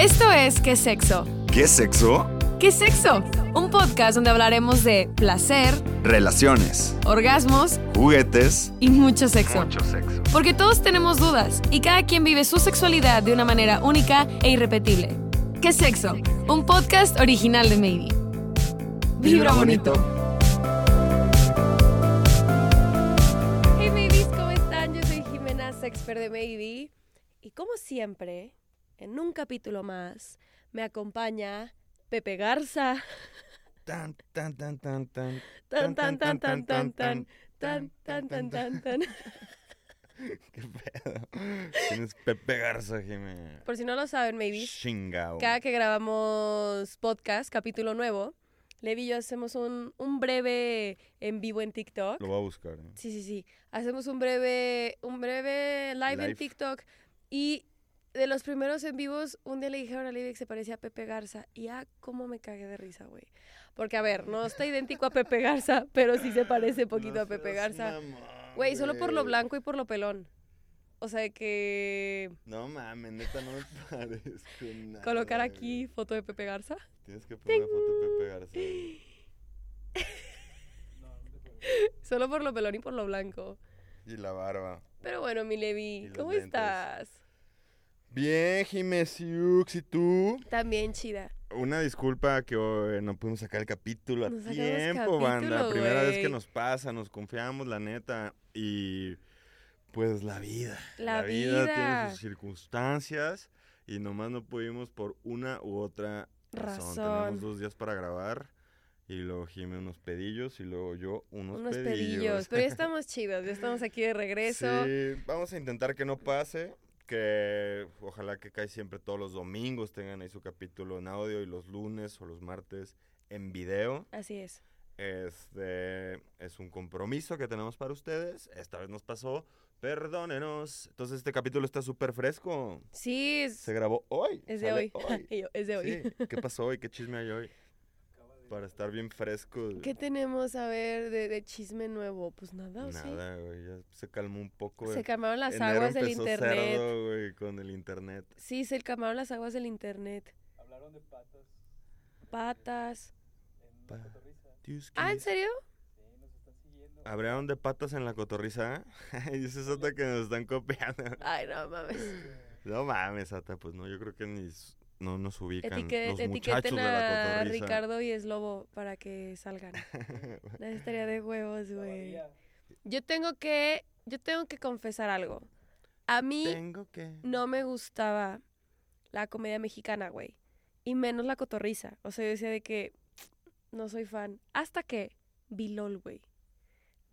Esto es ¿Qué sexo? ¿Qué sexo? ¿Qué sexo? Un podcast donde hablaremos de placer, Relaciones, orgasmos juguetes, y mucho sexo. sexo. Porque todos tenemos dudas y cada quien vive su sexualidad de una manera única e irrepetible. ¿Qué sexo? Un podcast original de Maybe. Vibra bonito. Hey babies, ¿cómo están? Yo soy Jimena, sexper de Maybe. Y como siempre, en un capítulo más, me acompaña Pepe Garza. Tan, tan, tan, tan, tan. Tan, tan, tan, tan, tan, tan. Tan, tan, tan, tan, tan. ¿Qué pedo? Tienes Pepe Garza, Jimé. Por si no lo saben, maybe, Chingao. cada que grabamos podcast, capítulo nuevo, Levi y yo hacemos un, un breve en vivo en TikTok. Lo voy a buscar. ¿eh? Sí, sí, sí. Hacemos un breve, un breve live, en Live. TikTok. Y de los primeros en vivos, un día le dijeron a Levi que se parecía a Pepe Garza. Y ah, cómo me cagué de risa, güey. Porque, a ver, no está idéntico a Pepe Garza, pero sí se parece poquito No a Pepe Garza. Güey, solo por lo blanco y por lo pelón. O sea que No mames, neta, no me parezco nada. colocar aquí foto de Pepe Garza. Tienes que poner foto de Pepe Garza. güey. Solo por lo pelón y por lo blanco. Y la barba. Pero bueno, mi Levi, ¿cómo lentes. estás? Bien, Jimé Siux, ¿y tú? También chida. Una disculpa que hoy no pudimos sacar el capítulo a tiempo, banda. capítulo, Primera vez que nos pasa, nos confiamos, la neta. Y pues la vida. La vida, vida. tiene sus circunstancias y nomás no pudimos por una u otra razón. Razón. Tenemos dos días para grabar y luego Jimé unos pedillos y luego yo unos, Unos pedillos. pedillos. Pero ya estamos chidos, ya estamos aquí de regreso. Sí, vamos a intentar que no pase. Que ojalá que cae siempre todos los domingos tengan ahí su capítulo en audio y los lunes o los martes en video. Así es. Este es un compromiso que tenemos para ustedes. Esta vez nos pasó. Perdónenos. Entonces este capítulo está súper fresco. Sí, es, Se grabó hoy. es de hoy. Yo, es de hoy. Sí. ¿Qué pasó hoy? ¿Qué chisme hay hoy? Para estar bien fresco. ¿Qué tenemos a ver de, de chisme nuevo? Pues nada, ¿o sí? Nada, güey. Ya se calmó un poco. Se calmaron las Enero aguas del internet. cerdo, güey, con el internet. Sí, se calmaron las aguas del internet. Patas. Dios, Ah, ¿qué ¿en es? serio? ¿Hablaron de patas en la cotorriza? y eso es otra que nos están copiando. Ay, no mames. No mames, Ata, pues no, yo creo que ni no nos ubican Etique- los muchachos etiqueten de la a cotorriza. Ricardo y Slobo para que salgan. Estaría de huevos, güey. Yo tengo que, yo tengo que confesar algo. A mí Tengo que... no me gustaba la comedia mexicana, güey. Y menos la cotorriza. O sea, yo decía de que no soy fan. Hasta que vi LOL, güey.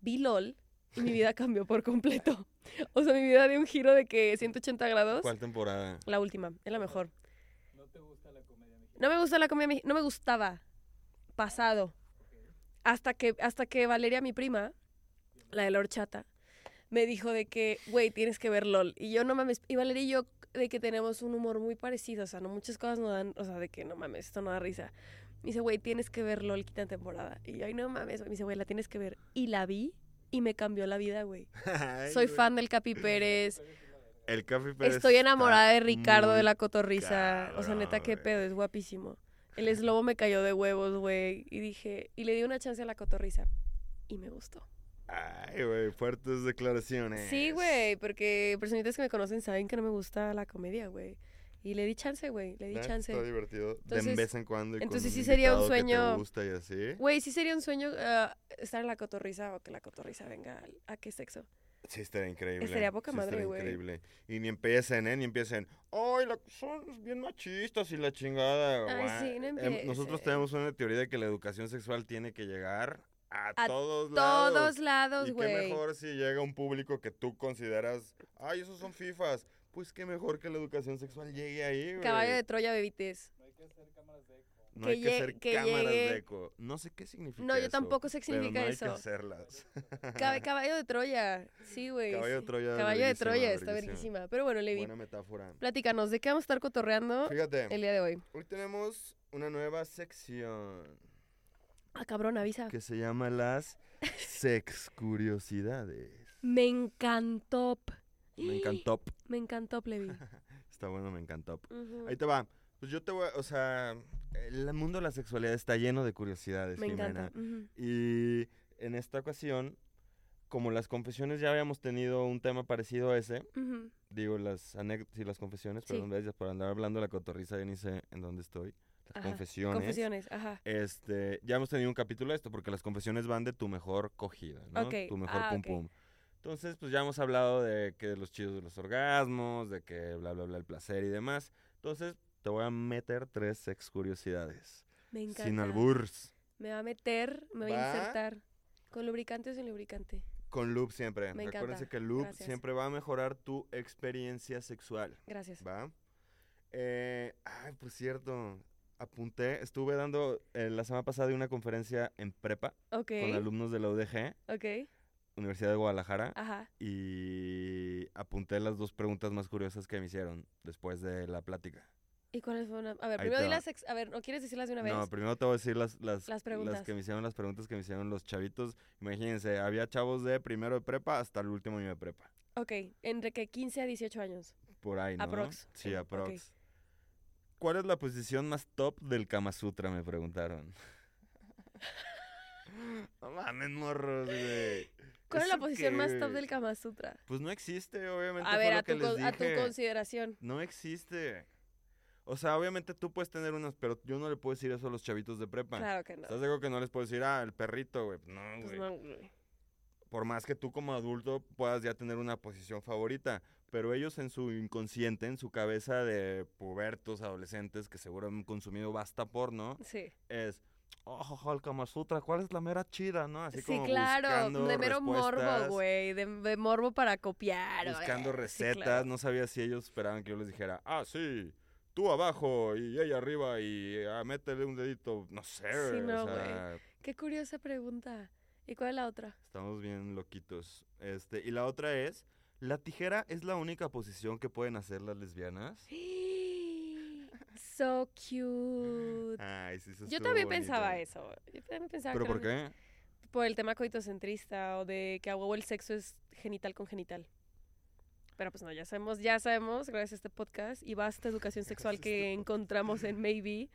Vi LOL y mi vida cambió por completo. O sea, mi vida dio un giro de que 180 grados. ¿Cuál temporada? La última, es la mejor. ¿No me gusta la mexicana? No me gustaba. Pasado. Hasta que, hasta que Valeria, mi prima, la de la horchata, me dijo de que, güey, tienes que ver LOL. Y yo no mames. Y Valeria y yo de que tenemos un humor muy parecido. O sea, no muchas cosas nos dan, o sea, de que no mames, esto no da risa. Me dice, güey, tienes que ver LOL quinta temporada. Y yo, ay, no mames. Me dice, güey, la tienes que ver. Y la vi y me cambió la vida, güey. Soy fan del Capi Pérez. El Café Pérez Estoy enamorada de Ricardo de la cotorriza. O sea, cabrón, neta, qué pedo, es guapísimo. El eslobo me cayó de huevos, güey. Y dije, y le di una chance a la cotorriza. Y me gustó. Ay, güey, fuertes declaraciones. Sí, güey, porque personitas que me conocen saben que no me gusta la comedia, güey. Y le di chance, güey, le di chance. Está divertido. de vez en cuando. y entonces sí sería un invitado que te sueño- gusta y así. Güey, sí sería un sueño ah, estar en la cotorriza o que la cotorriza venga a, qué sexo. Sí, estaría increíble. Estaría poca sí madre, güey. increíble. Y ni empiecen, ¿eh? Ni empiecen. ¡Ay, la- son bien machistas y la chingada! Ay, guau". sí, no Em, Nosotros empiecen. tenemos una teoría de que la educación sexual tiene que llegar a, A todos lados. Todos lados, y qué güey. mejor si llega un público que tú consideras, ¡ay, esos son fifas! Pues qué mejor que la educación sexual llegue ahí, güey. Caballo de Troya, bebites. No que hay que hacer que cámaras llegue- de eco. No sé qué significa No, yo eso, tampoco sé qué pero significa no hay eso. que hacerlas. Cab- caballo de Troya. Sí, güey. Caballo de. Troya. Caballo de Troya, está verguísima. Pero bueno, Levi, Buena metáfora. platícanos, ¿de qué vamos a estar cotorreando Fíjate, el día de hoy? hoy tenemos una nueva sección Ah, cabrón, avisa. que se llama las sex curiosidades. Me encantó. Me encantó. Me encantó, Levi. Está bueno, me encantó. Ahí te va. Pues yo te voy o sea, el mundo de la sexualidad está lleno de curiosidades, Me Jimena. encanta. Ujú. Y en esta ocasión, como las confesiones ya habíamos tenido un tema parecido a ese, Ujú. digo las anécdotas y las confesiones, Sí. perdón, ves, por andar hablando de la cotorriza, ya ni sé en dónde estoy. Las Ajá, confesiones. Confesiones, ajá. Este, ya hemos tenido un capítulo de esto, porque las confesiones van de tu mejor cogida, ¿no? Ok, Tu mejor ah, pum ok. pum. Entonces, pues ya hemos hablado de que los chidos de los orgasmos, de que bla, bla, bla, el placer y demás. Entonces, te voy a meter tres sex curiosidades. Me encanta. Sin alburs. Me va a meter, me voy a ¿Va? insertar. ¿Con lubricante o sin lubricante? Con loop siempre. Me Acuérdense encanta. que el loop Gracias. siempre va a mejorar tu experiencia sexual. Gracias. ¿Va? Eh, ay, por cierto, apunté, estuve dando eh, la semana pasada una conferencia en prepa con alumnos de la UDG, Ok. Universidad de Guadalajara, Ajá. y apunté las dos preguntas más curiosas que me hicieron después de la plática. ¿Y cuáles fueron? A ver, Ahí primero di va. las... ex- A ver, ¿no quieres decirlas de una vez? No, primero te voy a decir las, las, Las preguntas. que me hicieron, las preguntas que me hicieron los chavitos. Imagínense, había chavos de primero de prepa hasta el último año de prepa. Ok, entre que 15 a 18 años. Por ahí, ¿no? Aprox. Sí, Eh, ok. aprox. ¿Cuál es la posición más top del Kama Sutra? Me preguntaron. no mames, morros, güey. ¿Cuál es la ¿Eso posición más qué? top del Kama Sutra? Pues no existe, obviamente. A fue ver, lo a que tu, les con- a tu dije. consideración. No existe. O sea, obviamente tú puedes tener unas, pero yo no le puedo decir eso a los chavitos de prepa. Claro que no. ¿Estás acuerdo que no les puedo decir, ah, el perrito, güey? No, Pues güey. no, güey. Por más que tú como adulto puedas ya tener una posición favorita. Pero ellos en su inconsciente, en su cabeza de pubertos, adolescentes, que seguro han consumido basta porno, Sí. es, oh, el Kama Sutra, ¿cuál es la mera chida, no? Así Sí, como claro. De mero morbo, güey. De, de morbo para copiar. Buscando eh, sí, recetas, claro. no sabía si ellos esperaban que yo les dijera, ah, sí, tú abajo y ella arriba y ah, métele un dedito, no sé, Sí, güey, no, o sea, Qué curiosa pregunta. ¿Y cuál es la otra? estamos bien loquitos. Este, y la otra es, ¿la tijera es la única posición que pueden hacer las lesbianas? So cute. Ay, sí, eso Yo también bonito. pensaba eso. Yo también pensaba ¿Pero que por qué? Por el tema coitocentrista o de que a huevo el sexo es genital con genital. Pero pues no, ya sabemos, ya sabemos, gracias a este podcast y basta educación sexual Gracias a que este encontramos en Maybe,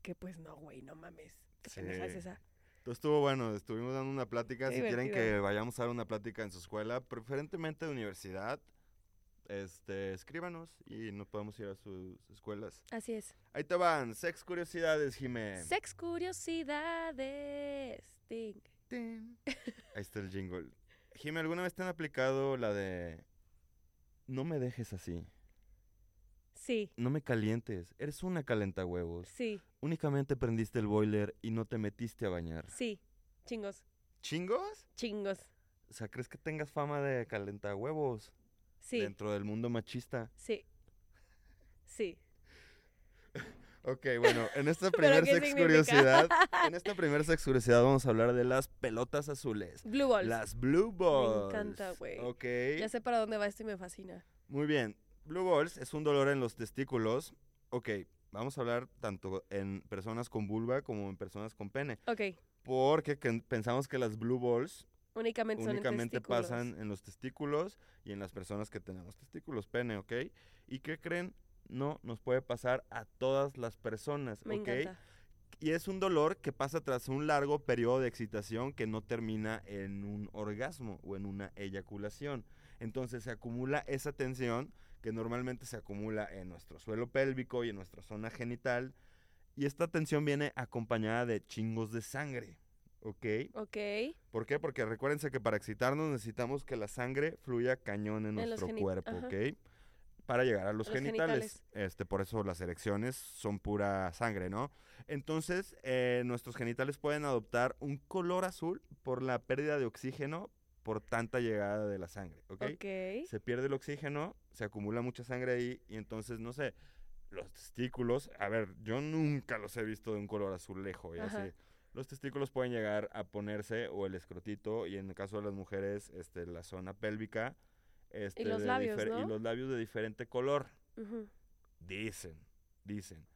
que pues no, güey, no mames. ¿Qué Sí. esa? Entonces estuvo bueno, estuvimos dando una plática. Qué si quieren que vayamos a dar una plática en su escuela, preferentemente de universidad, este, escríbanos y nos podemos ir a sus escuelas. Así es. Ahí te van, sex curiosidades, Jimé. Sex curiosidades. Ting. Tin. Ahí está el jingle. Jimé, ¿alguna vez te han aplicado la de no me dejes así, Sí, no me calientes, eres una calentahuevos, sí, únicamente prendiste el boiler y no te metiste a bañar? sí. Chingos, ¿Chingos? chingos. O sea, ¿crees que tengas fama de calentahuevos Sí, dentro del mundo machista? sí. Sí. Ok, bueno, en esta ¿Pero primer qué sex significa? curiosidad, en esta primer sex curiosidad vamos a hablar de las pelotas azules. Blue balls. Las blue balls. encanta, güey. Ok. Ya sé para dónde va esto y me fascina. Muy bien. Blue balls es un dolor en los testículos. Ok, vamos a hablar tanto en personas con vulva como en personas con pene. Ok, Porque que- pensamos que las blue balls únicamente son en únicamente testículos. pasan en los testículos y en las personas que tenemos testículos, pene, ¿ok? ¿Y qué creen? No nos puede pasar a todas las personas, Me ¿ok? encanta. Y es un dolor que pasa tras un largo periodo de excitación que no termina en un orgasmo o en una eyaculación. Entonces se acumula esa tensión que normalmente se acumula en nuestro suelo pélvico y en nuestra zona genital. Y esta tensión viene acompañada de chingos de sangre, ¿ok? Ok. ¿Por qué? Porque recuérdense que para excitarnos necesitamos que la sangre fluya cañón en, nuestro cuerpo, ajá. ¿ok? Para llegar a los, Los genitales. genitales. Este, por eso las erecciones son pura sangre, ¿no? Entonces, eh, nuestros genitales pueden adoptar un color azul por la pérdida de oxígeno por tanta llegada de la sangre, ¿ok? Ok. Se pierde el oxígeno, se acumula mucha sangre ahí y entonces, no sé, los testículos, a ver, yo nunca los he visto de un color azulejo y Ajá. así. Los testículos pueden llegar a ponerse o el escrotito y en el caso de las mujeres, este, la zona pélvica. Este, los de labios. Y los labios de diferente color. Dicen, dicen.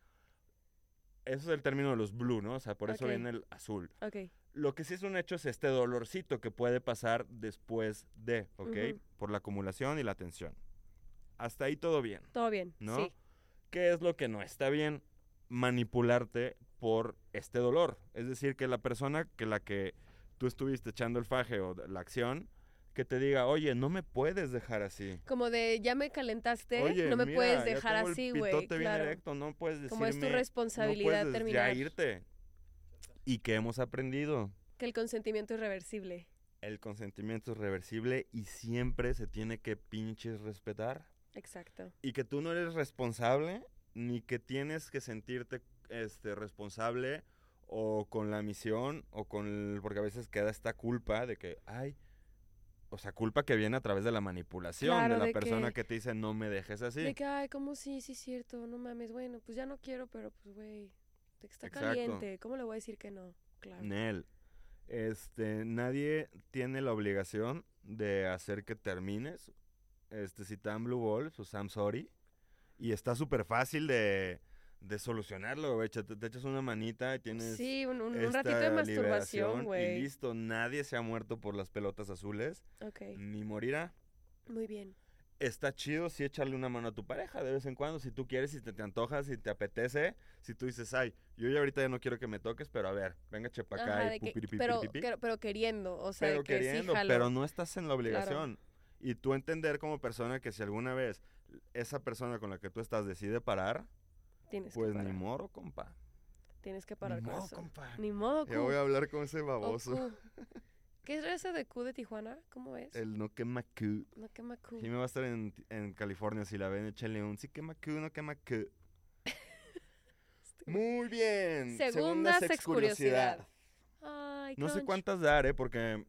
Eso es el término de los blue, ¿no? O sea, por eso viene el azul. Ok. Lo que sí es un hecho es este dolorcito que puede pasar después de, ¿ok? Por la acumulación y la tensión. Hasta ahí todo bien. Todo bien. ¿No? Sí. ¿Qué es lo que no está bien? Manipularte por este dolor. Es decir, que la persona que la que tú estuviste echando el faje o la acción, que te diga, oye, no me puedes dejar así. Como de, ya me calentaste, Oye, no me mira, puedes ya dejar tengo el así, güey. Claro. erecto, no puedes decirme, Como es tu no responsabilidad puedes terminar. ya irte. ¿Y qué hemos aprendido? Que el consentimiento es reversible. El consentimiento es reversible y siempre se tiene que pinches respetar. Exacto. Y que tú no eres responsable, ni que tienes que sentirte este, responsable o con la misión, o con el- porque a veces queda esta culpa de que, ay, o sea, culpa que viene a través de la manipulación Claro, de la de persona que- que, te dice no me dejes así. De que, ay, como sí, sí, es cierto, no mames. Bueno, pues ya no quiero, pero pues, güey, está Exacto. caliente. ¿Cómo le voy a decir que no? Claro. Nel, este, nadie tiene la obligación de hacer que termines. Este, si te dan blue balls, pues I'm sorry. Y está súper fácil de, de solucionarlo, güey. Te, te echas una manita y tienes Sí, un, un- un esta ratito de masturbación, liberación Y güey. listo, nadie se ha muerto por las pelotas azules, Ok, ni morirá. muy bien. Está chido sí echarle una mano a tu pareja de vez en cuando, si tú quieres, si te, te antojas, si te apetece, si tú dices, ay, yo ya ahorita ya no quiero que me toques, pero a ver, venga chepa acá y que- pero, pero, queriendo, o sea, pero que queriendo, sí jalo. pero no estás en la obligación. Y tú entender como persona que si alguna vez esa persona con la que tú estás decide parar, Tienes pues que ni modo, compa. Tienes que Ni parar con modo, eso. compa. Ni modo, Ya voy a hablar con ese baboso. ¿Qué es ese de Q de Tijuana? ¿Cómo es? El no quema Q. No quema Q. Sí me va a estar en, en California, si la ven, échenle un sí quema Q, no quema Q. Muy bien. Segunda sex sexcuriosidad. Ay, No sé cuántas dar, ¿eh? Porque,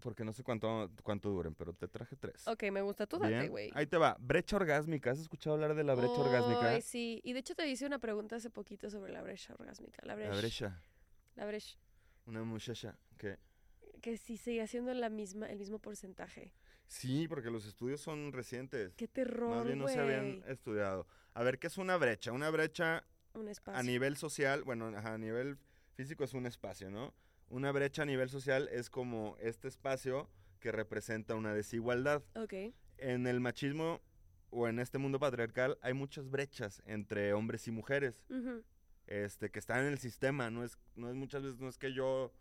porque no sé cuánto, cuánto duren, pero te traje tres. Ok, me gusta. Tú date, güey. Ahí te va. Brecha orgásmica. ¿Has escuchado hablar de la brecha orgásmica? Ay, sí. Y de hecho te hice una pregunta hace poquito sobre la brecha orgásmica. La brecha. La brecha. La brecha. Una muchacha que... Que sí sigue haciendo la misma, el mismo porcentaje. Sí, porque los estudios son recientes. Qué terror, Más bien no se habían estudiado. A ver, ¿qué es una brecha? Una brecha Un espacio. a nivel social, bueno, a nivel físico es un espacio, ¿no? Una brecha a nivel social es como este espacio que representa una desigualdad. Ok. En el machismo o en este mundo patriarcal hay muchas brechas entre hombres y mujeres, Ujú. este, que están en el sistema. No es, no es muchas veces no es que yo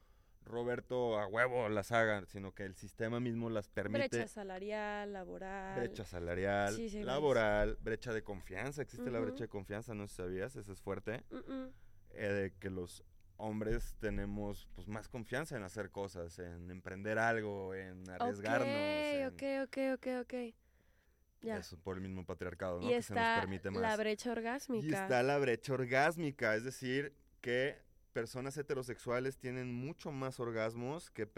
Roberto a huevo las haga, sino que el sistema mismo las permite. Brecha salarial, laboral. Brecha salarial, Sí, sí, laboral, brecha de confianza. Existe la brecha de confianza, no sé si sabías, eso es fuerte. Mm, mm. eh, de que los hombres tenemos pues más confianza en hacer cosas, en emprender algo, en arriesgarnos. en- Ok, ok, ok, ok, ok. Ya. Eso por el mismo patriarcado, ¿no? y que se nos está permite más. la brecha y orgásmica. está la brecha orgásmica, es decir, que personas heterosexuales tienen mucho más orgasmos que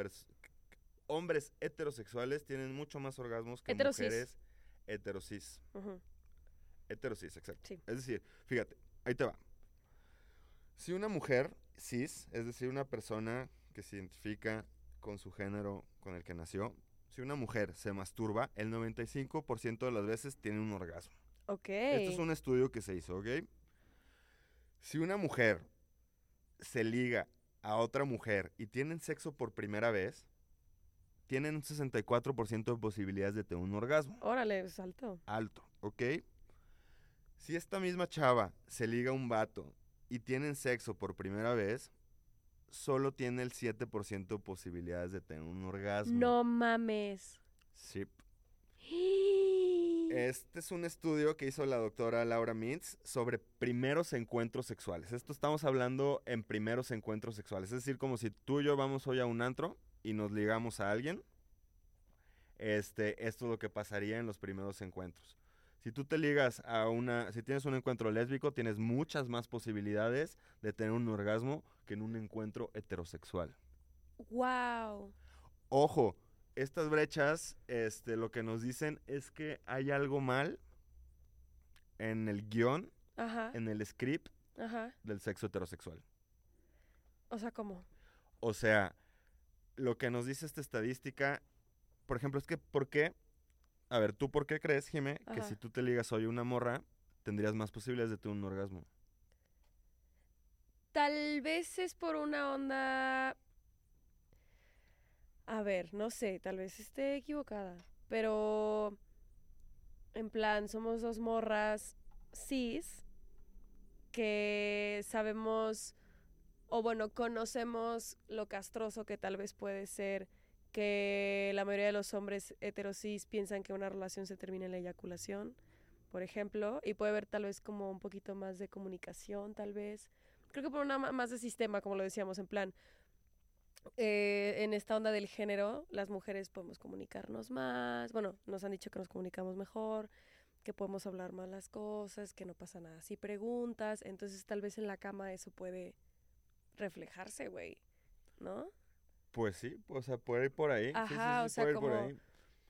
hombres heterosexuales tienen mucho más orgasmos que Heterosis. mujeres heterosis. Ujú. Heterosis, exacto. Sí. Es decir, fíjate, ahí te va. Si una mujer cis, es decir, una persona que se identifica con su género con el que nació, si una mujer se masturba, el 95% de las veces tiene un orgasmo. Ok. Este es un estudio que se hizo, ¿ok? Si una mujer se liga a otra mujer y tienen sexo por primera vez, tienen un 64% de posibilidades de tener un orgasmo Órale, salto. alto, ¿ok? Si esta misma chava se liga a un vato y tienen sexo por primera vez, solo tiene el 7% de posibilidades de tener un orgasmo. No mames. Sí. Este es un estudio que hizo la doctora Laura Mintz sobre primeros encuentros sexuales. Esto estamos hablando en primeros encuentros sexuales. Es decir, como si tú y yo vamos hoy a un antro y nos ligamos a alguien. Este, esto es lo que pasaría en los primeros encuentros. Si tú te ligas a una, si tienes un encuentro lésbico, tienes muchas más posibilidades de tener un orgasmo que en un encuentro heterosexual. Wow. Ojo, estas brechas, este, lo que nos dicen es que hay algo mal en el guion, Ajá. en el script Ajá. del sexo heterosexual. O sea, ¿cómo? O sea, lo que nos dice esta estadística, por ejemplo, es que ¿por qué? A ver, ¿tú por qué crees, Jimé, que si tú te ligas hoy a una morra, tendrías más posibilidades de tener un orgasmo? Tal vez es por una onda... A ver, no sé, tal vez esté equivocada, pero en plan, somos dos morras cis que sabemos, o bueno, conocemos lo castroso que tal vez puede ser que la mayoría de los hombres heterosis piensan que una relación se termina en la eyaculación, por ejemplo, y puede haber tal vez como un poquito más de comunicación, tal vez. Creo que por una más de sistema, como lo decíamos, en plan, eh, en esta onda del género, las mujeres podemos comunicarnos más, bueno, nos han dicho que nos comunicamos mejor, que podemos hablar más las cosas, que no pasa nada si preguntas, entonces tal vez en la cama eso puede reflejarse, güey, ¿no? Pues sí, o sea, puede ir por ahí. Ajá, o sea, como...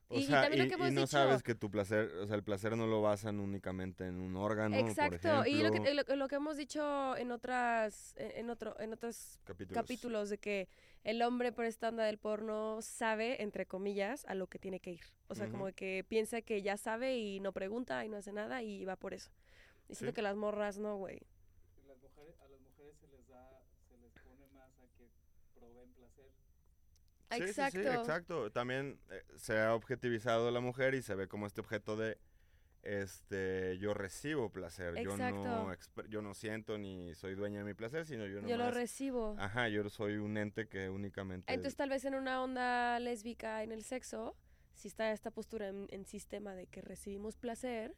O y, sea, y, no sabes que tu placer, o sea, el placer no lo basan únicamente en un órgano, Exacto, y lo que, lo, que hemos dicho en otras, en otro, en otros capítulos. de que el hombre por esta onda del porno sabe, entre comillas, a lo que tiene que ir. O sea, como que piensa que ya sabe y no pregunta y no hace nada y va por eso. Y siento que las morras no, güey. Exacto. Sí, exacto. También eh, se ha objetivizado la mujer y se ve como este objeto de este yo recibo placer yo no yo no siento ni soy dueña de mi placer sino yo yo lo recibo ajá yo soy un ente que únicamente entonces tal vez en una onda lésbica en el sexo si está esta postura en, sistema de que recibimos placer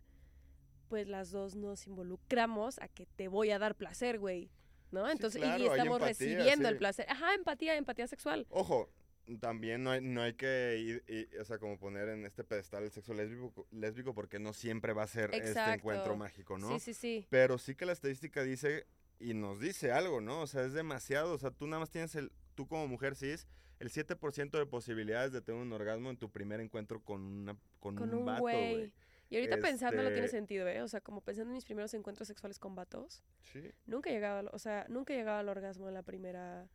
pues las dos nos involucramos a que te voy a dar placer güey ¿no? Entonces, y estamos recibiendo el placer. Ajá, empatía, empatía sexual. Ojo, también no hay, no hay que ir, o sea, como poner en este pedestal el sexo lésbico, lésbico porque no siempre va a ser este encuentro mágico, ¿no? Sí, sí, sí. Pero sí que la estadística dice y nos dice algo, ¿no? O sea, es demasiado, o sea, tú nada más tienes el, tú como mujer cis, el 7% de posibilidades de tener un orgasmo en tu primer encuentro con una con, un, vato, güey. Y ahorita pensando no tiene este sentido, ¿eh? O sea, como pensando en mis primeros encuentros sexuales con vatos. Sí. Nunca llegaba, o sea, nunca llegaba al orgasmo en la primera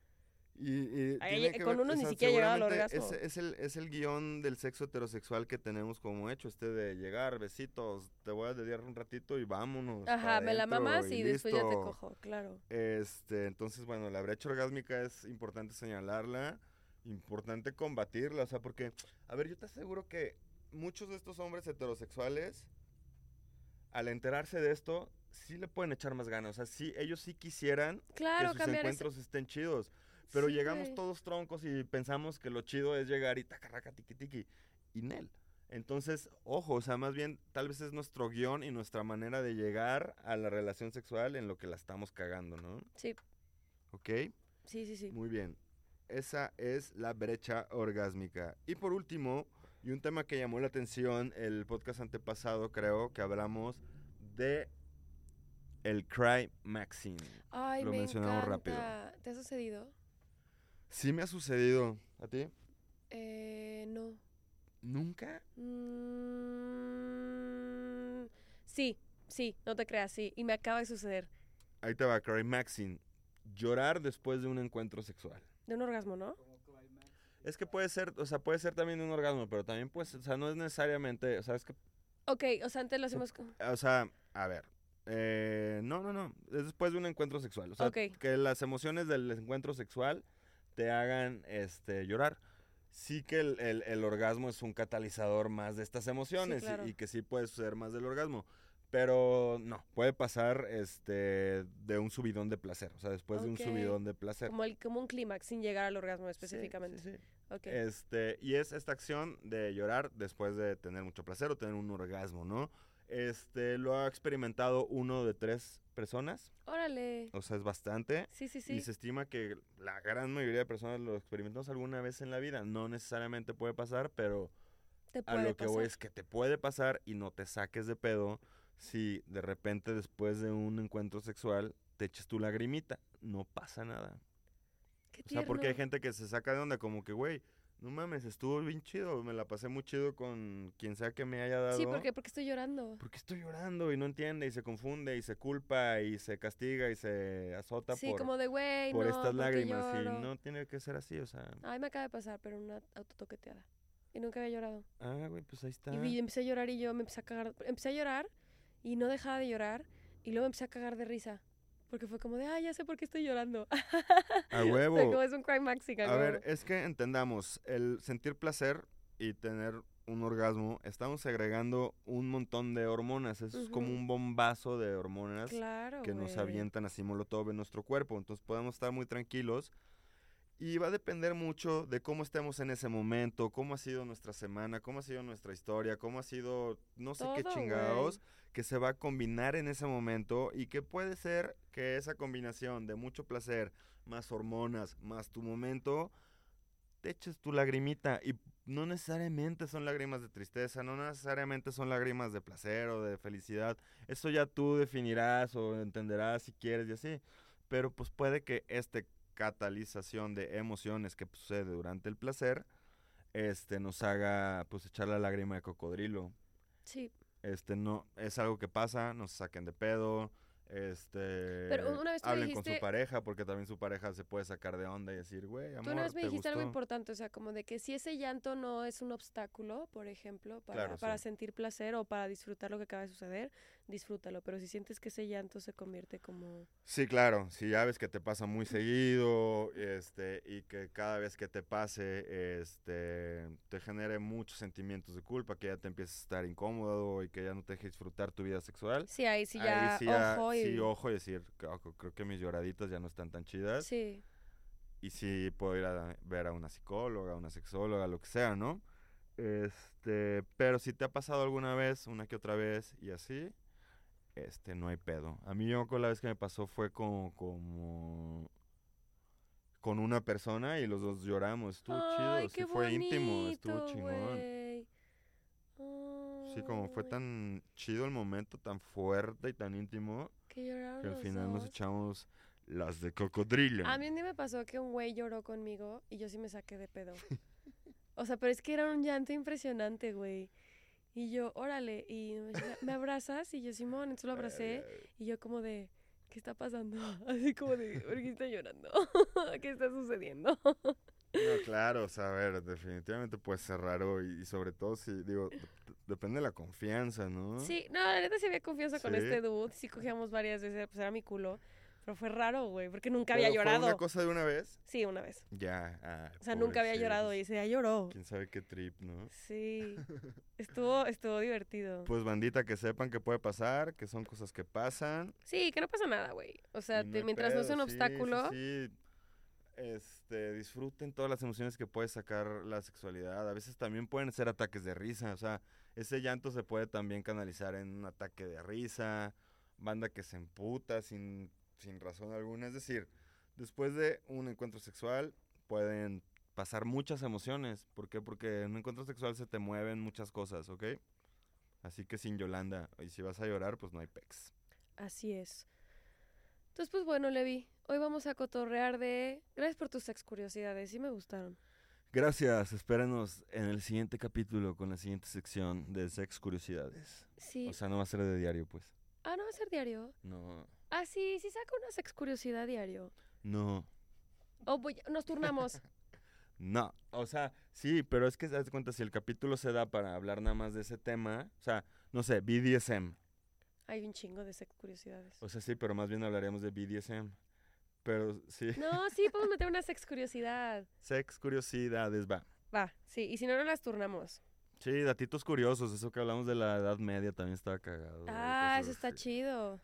y, con uno ni siquiera llegaba al orgasmo. Es, el, es el guion del sexo heterosexual que tenemos como hecho, este de llegar, besitos, te voy a dedicar un ratito y vámonos. Ajá, me la mamas y, después ya te cojo, claro. Este, entonces, bueno, la brecha orgásmica es importante señalarla, importante combatirla, o sea, porque, a ver, yo te aseguro que muchos de estos hombres heterosexuales, al enterarse de esto, sí le pueden echar más ganas, o sea, sí, ellos sí quisieran que sus encuentros estén chidos. Pero llegamos todos troncos y pensamos que lo chido es llegar y tacarraca, tiki tiki. Y Nel. Entonces, ojo, o sea, más bien tal vez es nuestro guion y nuestra manera de llegar a la relación sexual en lo que la estamos cagando, ¿no? Sí. ¿Ok? Sí, sí, sí. Muy bien. Esa es la brecha orgásmica. Y por último, y un tema que llamó la atención el podcast antepasado, creo que hablamos de el cry maxine. Ay, Lo mencionamos rápido. ¿Te ha sucedido? Sí me ha sucedido. ¿A ti? Eh, no. ¿Nunca? Mm, sí, sí, no te creas, sí. Y me acaba de suceder. Ahí te va, Cry Maxine. Llorar después de un encuentro sexual. De un orgasmo, ¿no? Es que puede ser, o sea, puede ser también un orgasmo, pero también puede ser, o sea, no es necesariamente, o sea, es que... Ok, o sea, antes lo hacemos... O sea, a ver, eh, no, no, no, es después de un encuentro sexual. O sea, que las emociones del encuentro sexual te hagan este, llorar. Sí que el, orgasmo es un catalizador más de estas emociones y, que sí puede suceder más del orgasmo. Pero no, puede pasar este de un subidón de placer, o sea, después de un subidón de placer. Como, el, como un clímax sin llegar al orgasmo específicamente. Sí, Este, y es esta acción de llorar después de tener mucho placer o tener un orgasmo, ¿no? Este, lo ha experimentado uno de tres personas. Órale. O sea, es bastante. Sí, sí, sí. Y se estima que la gran mayoría de personas lo experimentamos alguna vez en la vida. No necesariamente puede pasar, pero a lo que voy es que te puede pasar y no te saques de pedo si de repente después de un encuentro sexual te eches tu lagrimita. No pasa nada. Qué o sea, porque hay gente que se saca de onda como que, güey, no mames, estuvo bien chido. Me la pasé muy chido con quien sea que me haya dado. Sí, porque porque estoy llorando. Porque estoy llorando y no entiende y se confunde y se culpa y se castiga y se azota sí, por, como de, güey, por estas lágrimas. Y no tiene que ser así, o sea. Ay, me acaba de pasar, pero una autotoqueteada. Y nunca había llorado. Ah, güey, pues ahí está. Y empecé a llorar y yo me empecé a cagar. Empecé a llorar y no dejaba de llorar. Y luego empecé a cagar de risa. Porque fue como de, ah, ya sé por qué estoy llorando. A huevo. como es un crime maxi, A ver, es que entendamos, el sentir placer y tener un orgasmo, estamos agregando un montón de hormonas. Eso es como un bombazo de hormonas Claro, que nos avientan así molotov en nuestro cuerpo. Entonces podemos estar muy tranquilos. Y va a depender mucho de cómo estemos en ese momento, cómo ha sido nuestra semana, cómo ha sido nuestra historia, cómo ha sido no sé qué Todo, chingados, güey. que se va a combinar en ese momento y que puede ser que esa combinación de mucho placer, más hormonas, más tu momento, te eches tu lagrimita. Y no necesariamente son lágrimas de tristeza, no necesariamente son lágrimas de placer o de felicidad. Eso ya tú definirás o entenderás si quieres y así. Pero pues puede que esta catalización de emociones que pues, sucede durante el placer este nos haga pues echar la lágrima de cocodrilo. Sí, Este no es algo que pasa, no se saquen de pedo. Este Pero una vez tú me hablen con su pareja porque también su pareja se puede sacar de onda y decir, güey, amor, Tú una vez me ¿te dijiste algo gustó?". importante, o sea, como de que si ese llanto no es un obstáculo, por ejemplo, para, Claro, para sí. sentir placer o para disfrutar lo que acaba de suceder, disfrútalo. Pero si sientes que ese llanto se convierte como... Sí, claro, si ya ves que te pasa muy seguido, este, y que cada vez que te pase, este, te genere muchos sentimientos de culpa, que ya te empieces a estar incómodo y que ya no te deje disfrutar tu vida sexual. Sí, ahí sí ahí ya, sí, ya- ojo y... sí, ojo y decir, "Creo- creo que mis lloraditas ya no están tan chidas. Sí, Y sí puedo ir a ver a una psicóloga, a una sexóloga, lo que sea, ¿no? Este, pero si te ha pasado alguna vez, una que otra vez y así, este, no hay pedo. A mí yo con la vez que me pasó fue como, como con una persona y los dos lloramos. Estuvo Ay, chido, sí fue íntimo, estuvo chingón. Sí, como fue tan chido el momento, tan fuerte y tan íntimo, Que lloraron que al final nos echamos las de cocodrilo. A mí un día me pasó que un güey lloró conmigo y yo sí me saqué de pedo. O sea, pero es que era un llanto impresionante, güey. Y yo, órale, y me decía, ¿me abrazas? Y yo, Simón, entonces lo abracé. Y yo como de, ¿qué está pasando? Así como de, ¿por qué está llorando? ¿Qué está sucediendo? No, claro, o sea, a ver, definitivamente puede ser raro y, y sobre todo si, digo, de- depende de la confianza, ¿no? Sí, no, la neta sí había confianza con este dude. Sí cogíamos varias veces, pues era mi culo. Pero fue raro, güey, porque nunca Pero había ¿fue llorado. una cosa de una vez? Sí, una vez. Ya. ah, O sea, nunca había llorado y ese día lloró. Quién sabe qué trip, ¿no? Sí. Estuvo, estuvo divertido. Pues bandita, que sepan que puede pasar, que son cosas que pasan. Sí, que no pasa nada, güey. O sea, te- mientras no sea un sí, obstáculo. Sí, Este, disfruten todas las emociones que puede sacar la sexualidad. A veces también pueden ser ataques de risa. O sea, ese llanto se puede también canalizar en un ataque de risa. Banda que se emputa sin, sin razón alguna. Es decir, después de un encuentro sexual pueden pasar muchas emociones. ¿Por qué? Porque en un encuentro sexual se te mueven muchas cosas, ¿ok? Así que sin Yolanda. Y si vas a llorar, pues no hay pex. Así es. Entonces, pues bueno, Levi, hoy vamos a cotorrear de... Gracias por tus sex curiosidades, sí me gustaron. Gracias, espéranos en el siguiente capítulo con la siguiente sección de Sex Curiosidades. Sí. O sea, no va a ser de diario, pues. ah, ¿no va a ser diario? No, Ah, sí, sí saca una sex curiosidad diario. no, Oh, voy, nos turnamos. no. O sea, sí, pero es que, de cuenta, si el capítulo se da para hablar nada más de ese tema, o sea, no sé, BDSM. Hay un chingo de sex curiosidades. O sea, sí, pero más bien hablaríamos de BDSM. Pero sí, No, sí, podemos meter una sex curiosidad. Sex Curiosidades, va. Va, sí, y si no, no las turnamos. Sí, datitos curiosos, eso que hablamos de la Edad Media también estaba cagado. Ah, eso está así. chido.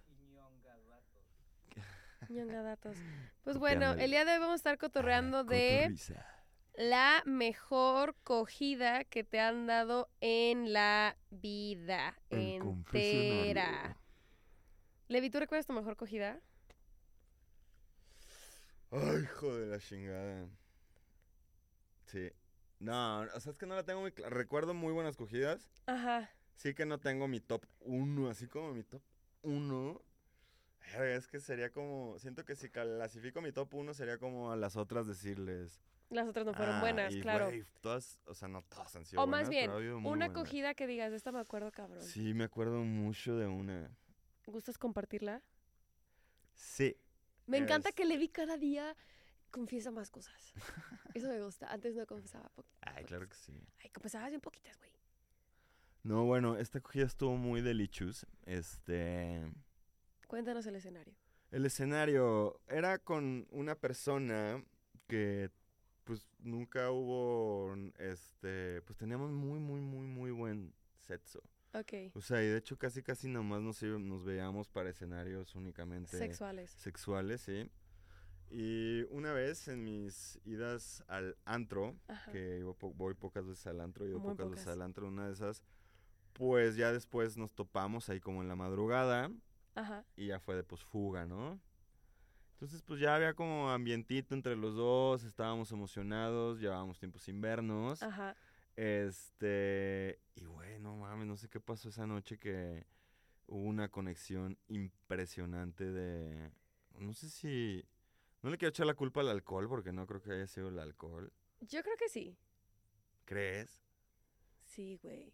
Ñonga datos. Pues bueno, el día de hoy vamos a estar cotorreando de Cotorrisa. la mejor cogida que te han dado en la vida El entera. Levi, ¿tú recuerdas tu mejor cogida? Ay, hijo de la chingada. Sí. No, o sea, es que no la tengo muy clara. Recuerdo muy buenas cogidas. Ajá. Sí que no tengo mi top 1, así como mi top 1. Es que sería como. Siento que si clasifico mi top 1 sería como a las otras decirles. Las otras no fueron "Ah", buenas, y, claro. todas, o sea, no todas han sido o más buenas, bien, ha habido muy una buenas. cogida que digas, esta me acuerdo, cabrón. Sí, me acuerdo mucho de una. ¿Gustas compartirla? Sí. Me encanta que Levi cada día confiesa más cosas. Eso me gusta. Antes no confesaba poquitas Ay, claro que sí. Ay, confesabas bien poquitas, güey. No, bueno, esta cogida estuvo muy delicious. Este. Cuéntanos el escenario. El escenario era con una persona que pues nunca hubo, este, pues teníamos muy, muy, muy, muy buen sexo. Ok. O sea, y de hecho casi, casi nomás nos, nos veíamos para escenarios únicamente Sexuales. sexuales, sí. Y una vez en mis idas al antro, Ajá. que yo po- voy pocas veces al antro, yo Muy pocas veces pocas. al antro, una de esas, pues ya después nos topamos ahí como en la madrugada Ajá. y ya fue de pues fuga, ¿no? Entonces pues ya había como ambientito entre los dos, estábamos emocionados, llevábamos tiempo sin vernos. Ajá. Este, y güey, no mames, no sé qué pasó esa noche que hubo una conexión impresionante de, no sé si, no le quiero echar la culpa al alcohol porque no creo que haya sido el alcohol. Yo creo que sí. ¿Crees? Sí, güey.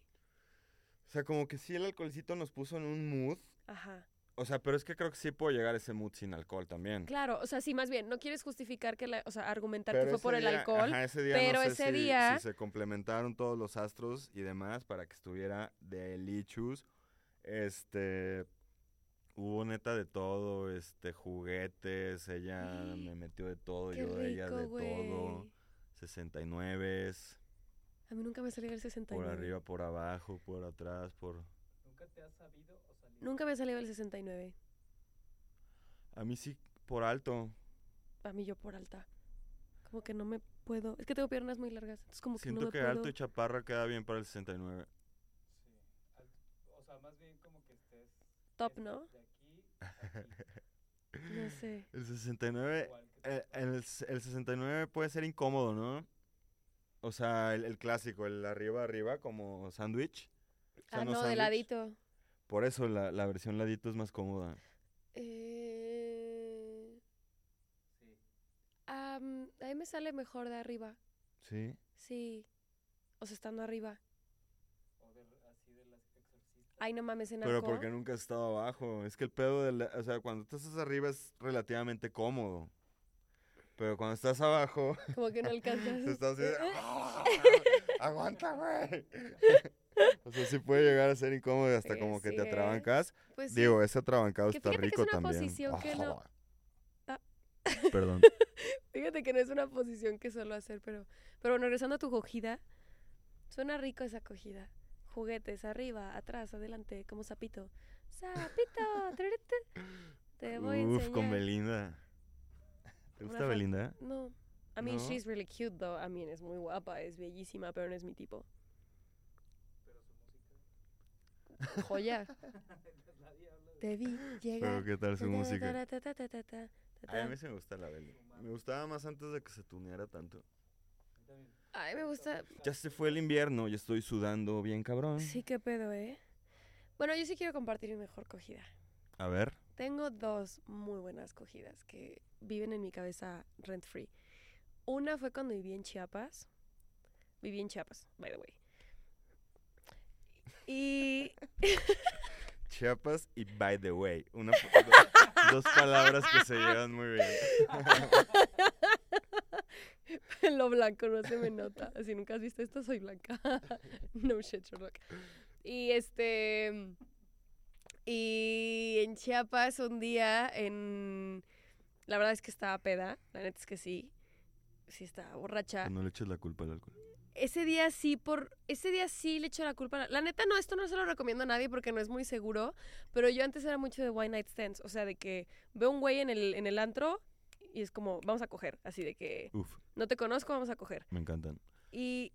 O sea, como que sí el alcoholcito nos puso en un mood. Ajá. O sea, pero es que creo que sí puedo llegar a ese mood sin alcohol también. Claro, o sea, sí, más bien, no quieres justificar que la, o sea, argumentar Pero que fue por el alcohol. ajá, ese día pero no sé ese si- día- si se complementaron todos los astros y demás para que estuviera delichus. Este hubo neta de todo, este juguetes, ella me metió de todo, Qué yo de ella de güey. todo. 69 A mí nunca me salió el por 69. arriba, por abajo, por atrás, por ¿Nunca te has sabido? Nunca me ha salido el 69. a mí sí por alto. A mí yo por alta. Como que no me puedo. Es que tengo piernas muy largas. Entonces, como que Siento no me que puedo. alto y chaparra queda bien para el 69. Sí. O sea, más bien como que estés... Top, estés ¿no? De aquí aquí. No sé. El 69 Igual que te Eh, el, s- el 69 puede ser incómodo, ¿no? O sea, el, el clásico, el arriba arriba como sándwich. O sea, Ah, no, de sándwich. ladito. Por eso la, la versión ladito es más cómoda. Eh, Sí. am, a mí me sale mejor de arriba. ¿Sí? Sí. O sea, estando arriba. O de, así de las exorcistas. Ay, no mames, en Pero porque nunca has estado abajo. Es que el pedo del... O sea, cuando tú estás arriba es relativamente cómodo. Pero cuando estás abajo, Como que no alcanzas. te estás así de, "Ah, ¡Aguanta, güey! o sea, sí puede llegar a ser incómodo y hasta como que sí, te atrabancas. Pues. Digo, ese atrabancado Que está fíjate que es rico una también. posición que no- Ah. Perdón. Fíjate que no es una posición que suelo hacer, pero, pero bueno, regresando a tu cogida, suena rico esa cogida. Juguetes, arriba, atrás, adelante, como sapito. Sapito, te voy a Uf, con Belinda. ¿Te gusta Belinda? No. I mean, ¿No? she's really cute, though. I mean, es muy guapa, es bellísima, pero no es mi tipo. Pero su música... Joya. Te vi Pero llegar. ¿qué tal su ta, ta, música? ta, ta, ta, ta, ta, ta, Ay, a mí sí me gusta la Beli. Me gustaba más antes de que se tuneara tanto. Ay, me gusta. Ya se fue el invierno y estoy sudando bien cabrón. Sí, qué pedo, ¿eh? Bueno, yo sí quiero compartir mi mejor cogida. A ver. Tengo dos muy buenas cogidas que viven en mi cabeza rent free. Una fue cuando viví en Chiapas. Viví en Chiapas, by the way. Y Chiapas y by the way. Una, do- dos palabras que se llevan muy bien. lo blanco no se me nota. Si nunca has visto esto, soy blanca. no shit, Sherlock. Y este. Y en Chiapas un día, en. La verdad es que estaba peda. La neta es que sí. Sí estaba borracha. No le eches la culpa al alcohol. Ese día sí por ese día sí le echo la culpa a la, la neta no esto no se lo recomiendo a nadie porque no es muy seguro pero yo antes era mucho de one night stands o sea de que veo un güey en el en el antro y es como vamos a coger así de que Uf, no te conozco vamos a coger me encantan. y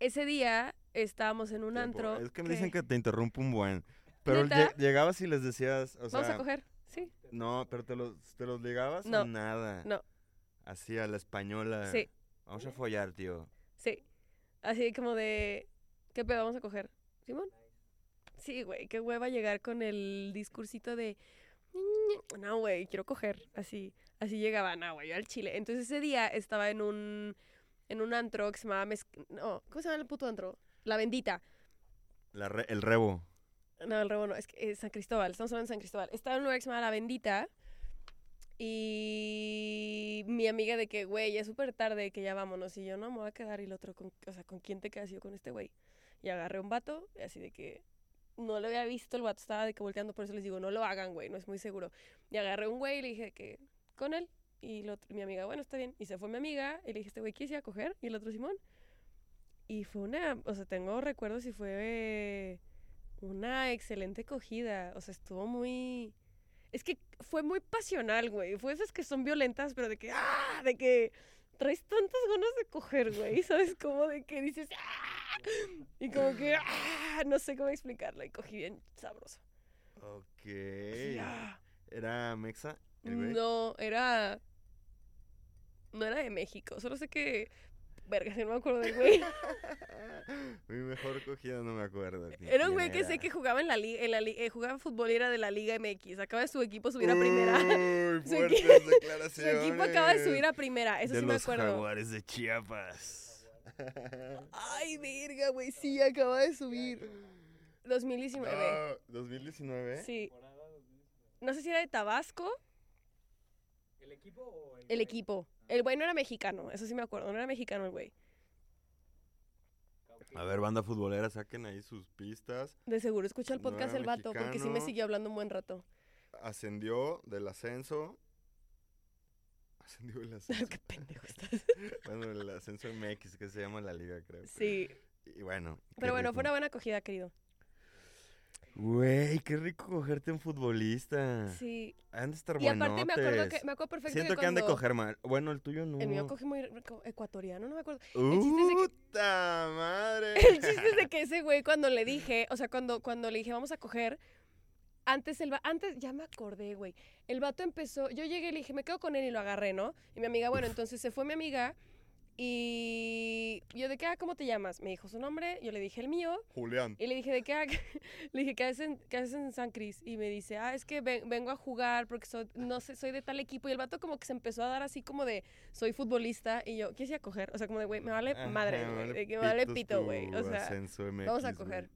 ese día estábamos en un Tiempo. antro Es que me dicen que te interrumpo un buen. Pero llegabas y les decías, o vamos sea, a coger sí no, pero te los, te los ligabas No, o nada. no. Así a la española. sí Vamos a follar, tío. Sí así como de qué pedo vamos a coger Simón sí güey qué hueva llegar con el discursito de no güey quiero coger así así llegaba no güey yo al chile. Entonces ese día estaba en un en un antro que se llamaba Mez- no cómo se llama el puto antro la bendita. La re- el rebo. No, el rebo no, es que es San Cristóbal, estamos hablando de San Cristóbal. Estaba en un lugar que se llama La Bendita y mi amiga de que, güey, ya es súper tarde, que ya vámonos. Y yo, no, me voy a quedar y el otro, con, o sea, ¿con quién te quedas yo con este güey? Y agarré un vato, y así de que no lo había visto, el vato estaba de que volteando, por eso les digo, no lo hagan, güey, no es muy seguro. Y agarré un güey y le dije que, con él, Y el otro- mi amiga, bueno, está bien. Y se fue mi amiga. Y le dije, este güey, ¿quieres ir a coger? Y el otro, Simón. Y fue una, o sea, tengo recuerdos y fue una excelente cogida. O sea, estuvo muy... Es que fue muy pasional, güey. Fue esas que son violentas, pero de que, ¡ah! De que traes tantas ganas de coger, güey. ¿Sabes? Como de que dices, ¡ah! Y como que, ¡ah! No sé cómo explicarlo. Y cogí bien sabroso. Ok. ¡ah! ¿Era Mexa? el? No, era. No era de México. Solo sé que. Verga, si no me acuerdo del güey. Mi mejor cogida no me acuerdo. Era un güey que sé que jugaba en la liga, en la li- eh, jugaba fútbol y era de la Liga MX. Acaba de su equipo subir a primera. Uy, Su fuertes equi- Su equipo acaba de subir a primera, eso de sí me los acuerdo. jaguares de Chiapas. Ay, verga, güey, sí, acaba de subir. 2019. No, 2019. Sí. Temporada 2019. No sé si era de Tabasco, ¿El equipo o el el equipo. El güey no era mexicano, eso sí me acuerdo, no era mexicano el güey. A ver, banda futbolera, saquen ahí sus pistas. De seguro escucha el podcast el vato, porque sí me siguió hablando un buen rato. Ascendió del ascenso. Ascendió del ascenso. Qué pendejo estás. bueno, el ascenso MX, que se llama la liga, creo. Sí, Y bueno. pero bueno, rico. fue una buena acogida, querido. Güey, qué rico cogerte un futbolista. Sí. Han de estar Y aparte me acuerdo que me acuerdo perfecto Siento que, que han de cuando- coger mal. Bueno, el tuyo no. El mío coge muy ecuatoriano, no me acuerdo. que- ¡Puta madre! El chiste es de que ese güey cuando le dije, o sea, cuando, cuando le dije vamos a coger, antes el va- antes ya me acordé, güey. El vato empezó, yo llegué y le dije, me quedo con él y lo agarré, ¿no? Y mi amiga, bueno, entonces se fue mi amiga y yo de qué, ah, ¿cómo te llamas? Me dijo su nombre, yo le dije el mío Julián. y le dije de qué, ah, le dije qué haces en, qué haces en San Cris y me dice, ah, es que ven- vengo a jugar porque soy, no sé, soy de tal equipo y el vato como que se empezó a dar así como de, soy futbolista y yo, ¿qué hacía coger? O sea, como de, güey, me vale Ajá, madre, me vale me vale pito, güey. O sea, ascenso vamos a MX, coger.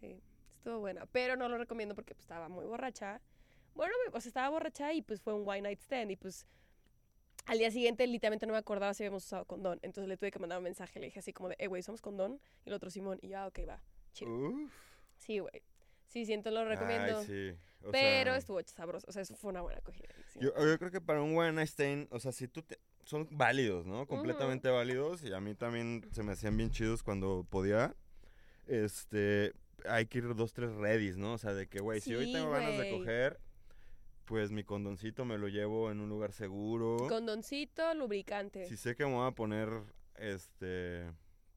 Sí, estuvo buena. Pero no lo recomiendo porque pues, estaba muy borracha. Bueno, o sea, estaba borracha y pues fue un one night stand. Y pues al día siguiente literalmente no me acordaba si habíamos usado condón. Entonces le tuve que mandar un mensaje. Le dije así como de, eh, güey, ¿usamos condón? Y el otro Simón. Y yo, ah, ok, va. Chido. Uf. Sí, güey. Sí, siento, lo recomiendo. Ay, sí. O pero sea, estuvo sabroso. O sea, eso fue una buena acogida. sí. Yo, yo creo que para un one night stand, o sea, si tú te... Son válidos, ¿no? Completamente válidos. Y a mí también se me hacían bien chidos cuando podía. Este... Hay que ir dos, tres readies, ¿no? O sea, de que, güey, si hoy tengo ganas de coger, pues mi condoncito me lo llevo en un lugar seguro. Condoncito, lubricante. Si sé que me voy a poner, este,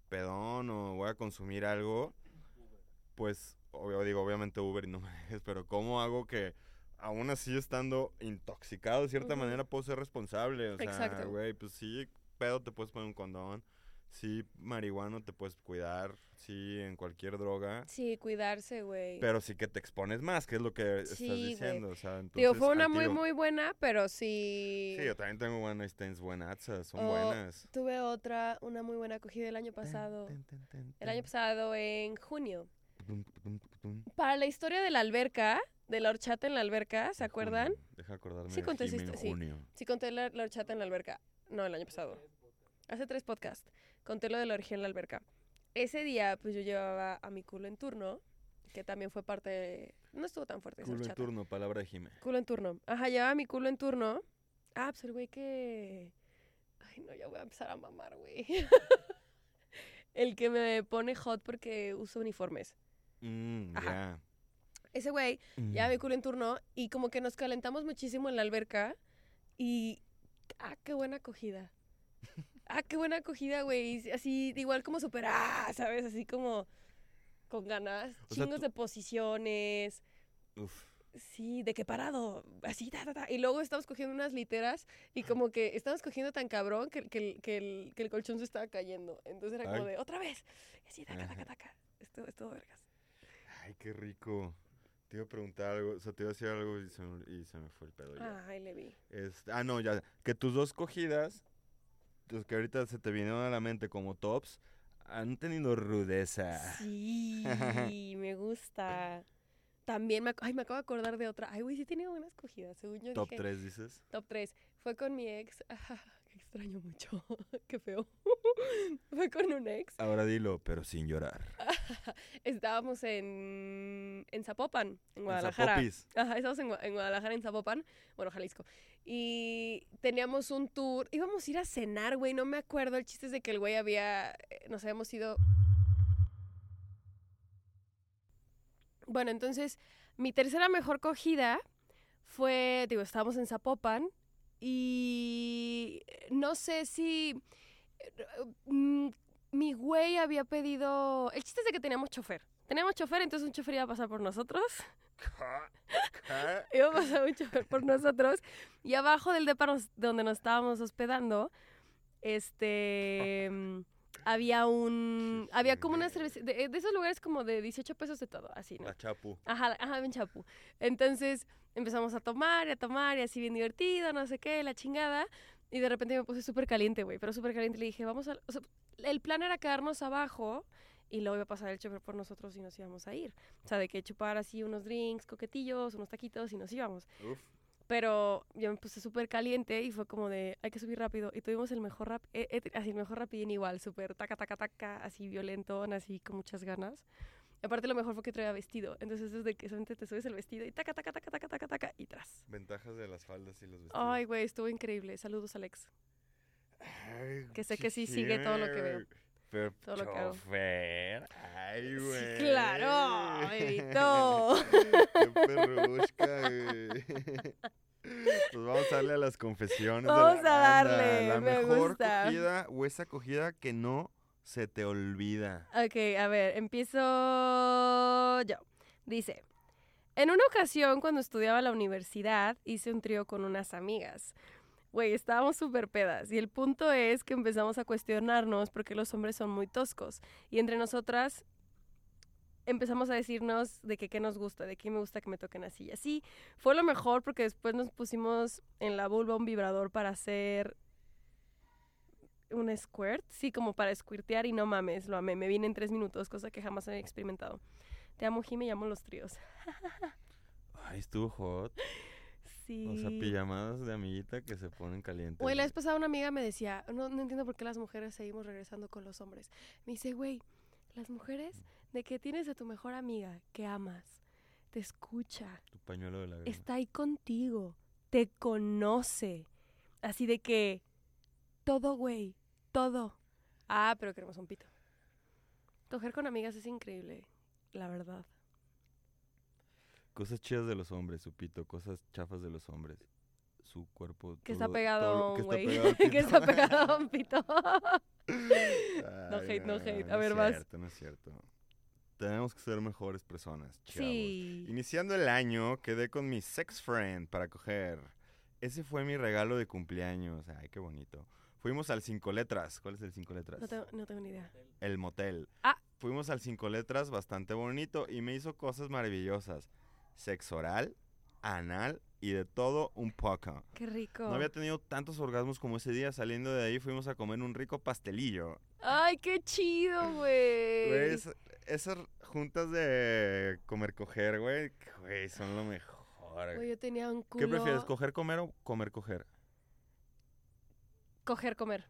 pedón o voy a consumir algo, pues, obvio, digo, obviamente Uber y no me dejes, pero ¿cómo hago que, aún así estando intoxicado de cierta manera, puedo ser responsable? O sea, güey, pues sí, pedo te puedes poner un condón, sí, marihuano te puedes cuidar, sí, en cualquier droga. Sí, cuidarse, güey. Pero sí que te expones más, que es lo que estás Sí, güey. diciendo. O sea, Digo, entonces, fue una muy, muy buena, pero sí... Sí, yo también tengo night stands buenazas, son Oh, buenas. Tuve otra, una muy buena acogida el año pasado. El año pasado, en junio. Para la historia de la alberca, de la horchata en la alberca, ¿se acuerdan? Deja acordarme Sí, conté sí. Sí, conté la, la horchata en la alberca. No, el año pasado. Hace tres podcasts. Conté lo de la orgía en la alberca. Ese día, pues yo llevaba a mi culo en turno, que también fue parte de... No estuvo tan fuerte esa Culo en horchata. turno, palabra de Jime. Culo en turno. Ajá, llevaba mi culo en turno. Ah, pues el güey que... Ay, no, ya voy a empezar a mamar, güey. el que me pone hot porque uso uniformes. Mm, Ajá. ya. Ese güey Mm. llevaba mi culo en turno y como que nos calentamos muchísimo en la alberca y... Ah, qué buena acogida. Ah, qué buena acogida, güey. Así, igual como super, ah, ¿sabes? Así como con ganas. O sea, Chingos tú- de posiciones. Uf. Sí, de qué parado, así, ta, ta, ta. Y luego estamos cogiendo unas literas y como que estamos cogiendo tan cabrón que, que, el- que, el, que el colchón se estaba cayendo. Entonces era como de, otra vez. Y así, taca, taca, taca. Esto, esto, vergas. Ay, qué rico. Te iba a preguntar algo, o sea, te iba a decir algo y se me, y se me fue el pedo ya. Ay, le vi. Este, ah, no, ya. Que tus dos cogidas, los que ahorita se te vinieron a la mente como tops, han tenido rudeza. Sí, me gusta. También me, ay, me acabo de acordar de otra. Ay, güey, sí tenía buenas cogidas, según yo Top dije. 3, dices. Top 3. Fue con mi ex. Extraño mucho. Qué feo. Fue con un ex. Ahora dilo, pero sin llorar. Estábamos en, en Zapopan, en En Guadalajara. Zapopis. Ajá, estábamos en, en Guadalajara, en Zapopan, bueno, Jalisco. Y teníamos un tour, íbamos a ir a cenar, güey, no me acuerdo. El chiste es de que el güey había, eh, nos habíamos ido... Bueno, entonces, mi tercera mejor cogida fue, digo, estábamos en Zapopan y no sé si... mm, mi güey había pedido... El chiste es de que teníamos chofer. Teníamos chofer, entonces un chofer iba a pasar por nosotros. ¿Qué? Iba a pasar un chofer por nosotros. Y abajo del depa nos- donde nos estábamos hospedando, este... había un... Había como una cerveza... De, de esos lugares como de 18 pesos de todo, así, ¿no? La chapu. Ajá, ajá, en Chapu. Entonces empezamos a tomar y a tomar y así bien divertido, no sé qué, la chingada. Y de repente me puse súper caliente, güey, pero súper caliente. Le dije, vamos a... o sea, el plan era quedarnos abajo y luego iba a pasar el chofer por nosotros y nos íbamos a ir. O sea, de que chupar así unos drinks, coquetillos, unos taquitos y nos íbamos. Uf. Pero yo me puse súper caliente y fue como de, hay que subir rápido. Y tuvimos el mejor rap, eh, eh, así el mejor rapidín igual, súper taca, taca, taca, así violentón, así con muchas ganas. Y aparte lo mejor fue que traía vestido. Entonces es de que solamente te subes el vestido y taca, taca, taca, taca, taca, taca, y tras. Ventajas de las faldas y los vestidos. Ay, güey, estuvo increíble. Saludos, Alex. Ay, que sé que sí sigue todo lo que veo. Pero Todo lo que hago. chofer. Ay, güey. Sí, claro, bebito. Qué perrusca, güey. Pues vamos a darle a las confesiones. de Vamos la a darle, La me mejor gusta. cogida o esa cogida que no se te olvida. Ok, a ver, empiezo yo. Dice, en una ocasión cuando estudiaba en la universidad hice un trío con unas amigas. Güey, estábamos súper pedas y el punto es que empezamos a cuestionarnos porque los hombres son muy toscos y entre nosotras empezamos a decirnos de que qué nos gusta, de qué me gusta que me toquen así y así. Fue lo mejor porque después nos pusimos en la vulva un vibrador para hacer un squirt, sí, como para squirtear y no mames, lo amé. Me vine en tres minutos, cosa que jamás había experimentado. Te amo, Jime, y amo los tríos. Ay, estuvo hot. Sí. O sea, pijamadas de amiguita que se ponen calientes. Güey, la vez pasada una amiga me decía, no, no entiendo por qué las mujeres seguimos regresando con los hombres. Me dice, güey, las mujeres de que tienes a tu mejor amiga que amas, te escucha, Tu pañuelo de la está ahí contigo, te conoce. Así de que todo, güey, todo. Ah, pero queremos un pito. Coger con amigas es increíble, la verdad. Cosas chidas de los hombres, su pito. Cosas chafas de los hombres. Su cuerpo. Que está pegado a un güey. que está pegado a un pito. No hate, no hate. A es ver, vas. cierto, no es cierto. Tenemos que ser mejores personas, chavos. sí. Iniciando el año, quedé con mi sex friend para coger. Ese fue mi regalo de cumpleaños. Ay, qué bonito. Fuimos al Cinco Letras. ¿Cuál es el Cinco Letras? No tengo, no tengo ni idea. El motel. Ah. Fuimos al Cinco Letras, bastante bonito, y me hizo cosas maravillosas. Sexo oral, anal y de todo un poco. Qué rico. No había tenido tantos orgasmos como ese día. Saliendo de ahí fuimos a comer un rico pastelillo. Ay, qué chido, Güey, es- esas juntas de comer coger, güey, güey, son lo mejor. Güey, yo tenía un culo. ¿Qué prefieres, coger comer o comer coger? Coger, comer.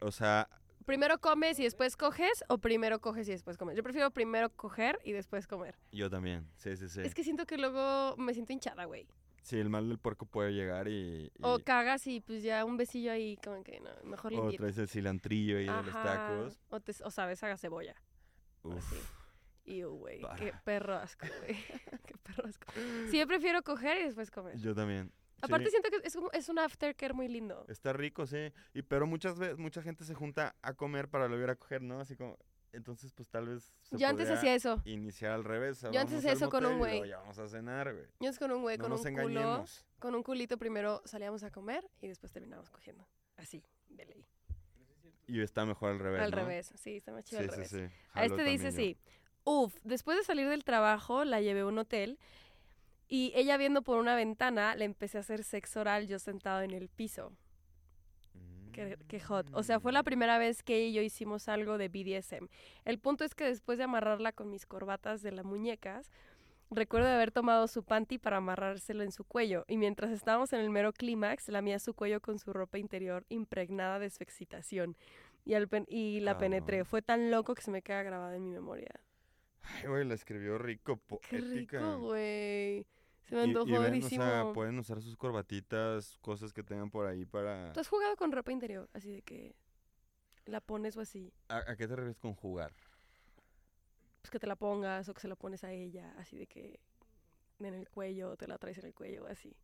O sea, ¿Primero comes y después coges o primero coges y después comes? Yo prefiero primero coger y después comer. yo también. Sí, sí, sí. Es que siento que luego me siento hinchada, güey. Sí, el mal del puerco puede llegar y, y- O cagas y pues ya un besillo ahí como que no, mejor o limpiito. traes el cilantrillo ahí de los tacos. O, te- o sabes, haga cebolla. Uf. Y güey, qué perro asco, güey. qué perro asco. Sí, yo prefiero coger y después comer. Yo también. Aparte Sí, siento que es, como- es un aftercare muy lindo. está rico, sí. Y pero muchas veces mucha gente se junta a comer para ir a coger, ¿no? Así como entonces pues tal vez se Yo antes hacía eso. iniciar al revés. Yo antes hacía eso con un güey. Ya vamos a cenar, güey. Yo es con un güey, No con nos un culo, con un culito primero salíamos a comer y después terminamos cogiendo. Así, de ley. Y está mejor al revés, al ¿no? revés, sí, está más chido Sí, al sí, revés. sí. A este dice así, uf, después de salir del trabajo la llevé a un hotel y ella viendo por una ventana le empecé a hacer sexo oral yo sentado en el piso. Qué, qué hot. O sea, fue la Mm. primera vez que ella y yo hicimos algo de BDSM. El punto es que después de amarrarla con mis corbatas de las muñecas, Recuerdo haber tomado su panty para amarrárselo en su cuello y mientras estábamos en el mero clímax, lamía su cuello con su ropa interior impregnada de su excitación y, al pen- y la penetré. Cabrón. Fue tan loco que se me queda grabada en mi memoria. Ay, güey, la escribió rico, Qué poética. rico, güey. Se me antojó y, ven, o sea, pueden usar sus corbatitas, cosas que tengan por ahí para... ¿Tú has jugado con ropa interior? Así de que la pones o así. ¿A, a qué te refieres con jugar? Pues que te la pongas o que se la pones a ella. Así de que en el cuello, te la traes en el cuello, así.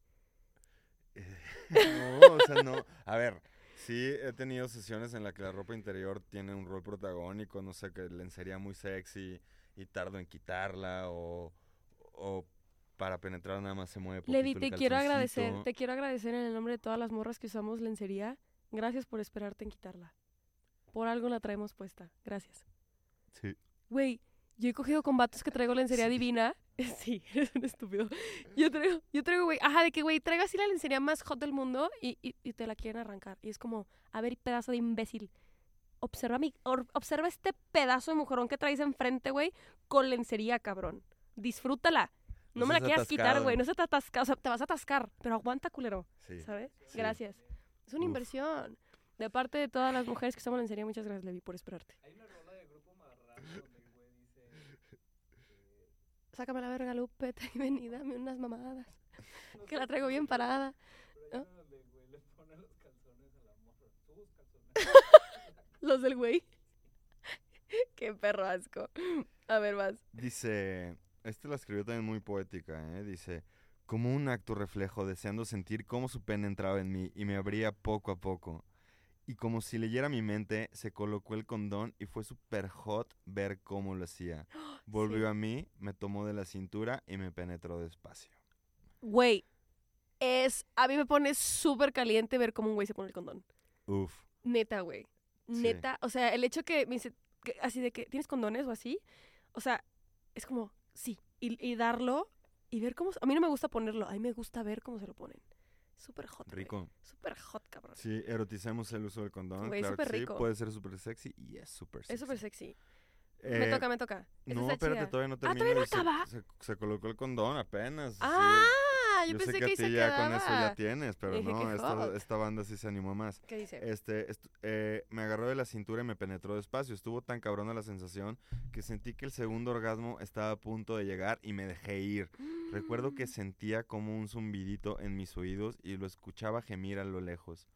No, o sea, no. A ver, sí he tenido sesiones en las que la ropa interior tiene un rol protagónico, no sé, que lencería muy sexy y tardo en quitarla o, o para penetrar nada más se mueve Levi, te quiero agradecer, te quiero agradecer en el nombre de todas las morras que usamos lencería. Gracias por esperarte en quitarla. Por algo la traemos puesta. Gracias. Sí. Güey, yo he cogido con vatos que traigo lencería Sí. divina. Sí, eres un estúpido. Yo traigo, yo traigo, güey, ajá, de que, güey, traigo así la lencería más hot del mundo y, y, y te la quieren arrancar. Y es como, a ver, pedazo de imbécil. Observa, mi, or- observa este pedazo de mujerón que traes enfrente, güey, con lencería, cabrón. Disfrútala. No, me la quieras quitar, güey. No se te atasca, o sea, te vas a atascar, pero aguanta, culero. Sí. ¿Sabes? Sí. Gracias. Es una Uf. inversión. De parte de todas las mujeres que estamos en serie, muchas gracias, Levi, por esperarte. Hay una rola de grupo marrano donde el güey dice. eh, Sácame la verga, Lupe, y ven y dame unas mamadas. Que la traigo bien parada. Pero hay una donde el güey le pone los calzones a la morra. Tus calzones. Los del güey. Qué perro asco. A ver, más. Dice, este la escribió también muy poética, ¿eh? Dice, como un acto reflejo, deseando sentir cómo su pene entraba en mí y me abría poco a poco. Y como si leyera mi mente, se colocó el condón y fue súper hot ver cómo lo hacía. Volvió a mí, me tomó de la cintura y me penetró despacio. Güey, es. A mí me pone súper caliente ver cómo un güey se pone el condón. Uf. Neta, güey. Sí. Neta. O sea, el hecho que me dice. que- así de que. ¿Tienes condones o así? O sea, es como. Sí. Y, y darlo y ver cómo. A mí no me gusta ponerlo. A mí me gusta ver cómo se lo ponen. Súper hot. Rico. Súper hot, cabrón. Sí, eroticemos el uso del condón. Güey, claro sí, rico. puede ser súper sexy y es súper sexy. Es súper sexy. me Eh, toca, me toca. Esa No, espérate, chida. todavía no Ah, termina. ¿todavía no se- acaba? Se, se colocó el condón apenas. sí. Ah, yo, Yo, pensé sé que, que, a ti ya quedaba. con eso ya tienes, pero Dije, no, esta, esta banda sí se animó más. ¿Qué dice? Este, eh, me agarró de la cintura y me penetró despacio. Estuvo tan cabrona la sensación que sentí que el segundo orgasmo estaba a punto de llegar y me dejé ir. Recuerdo que Mm. sentía como un zumbidito en mis oídos y lo escuchaba gemir a lo lejos.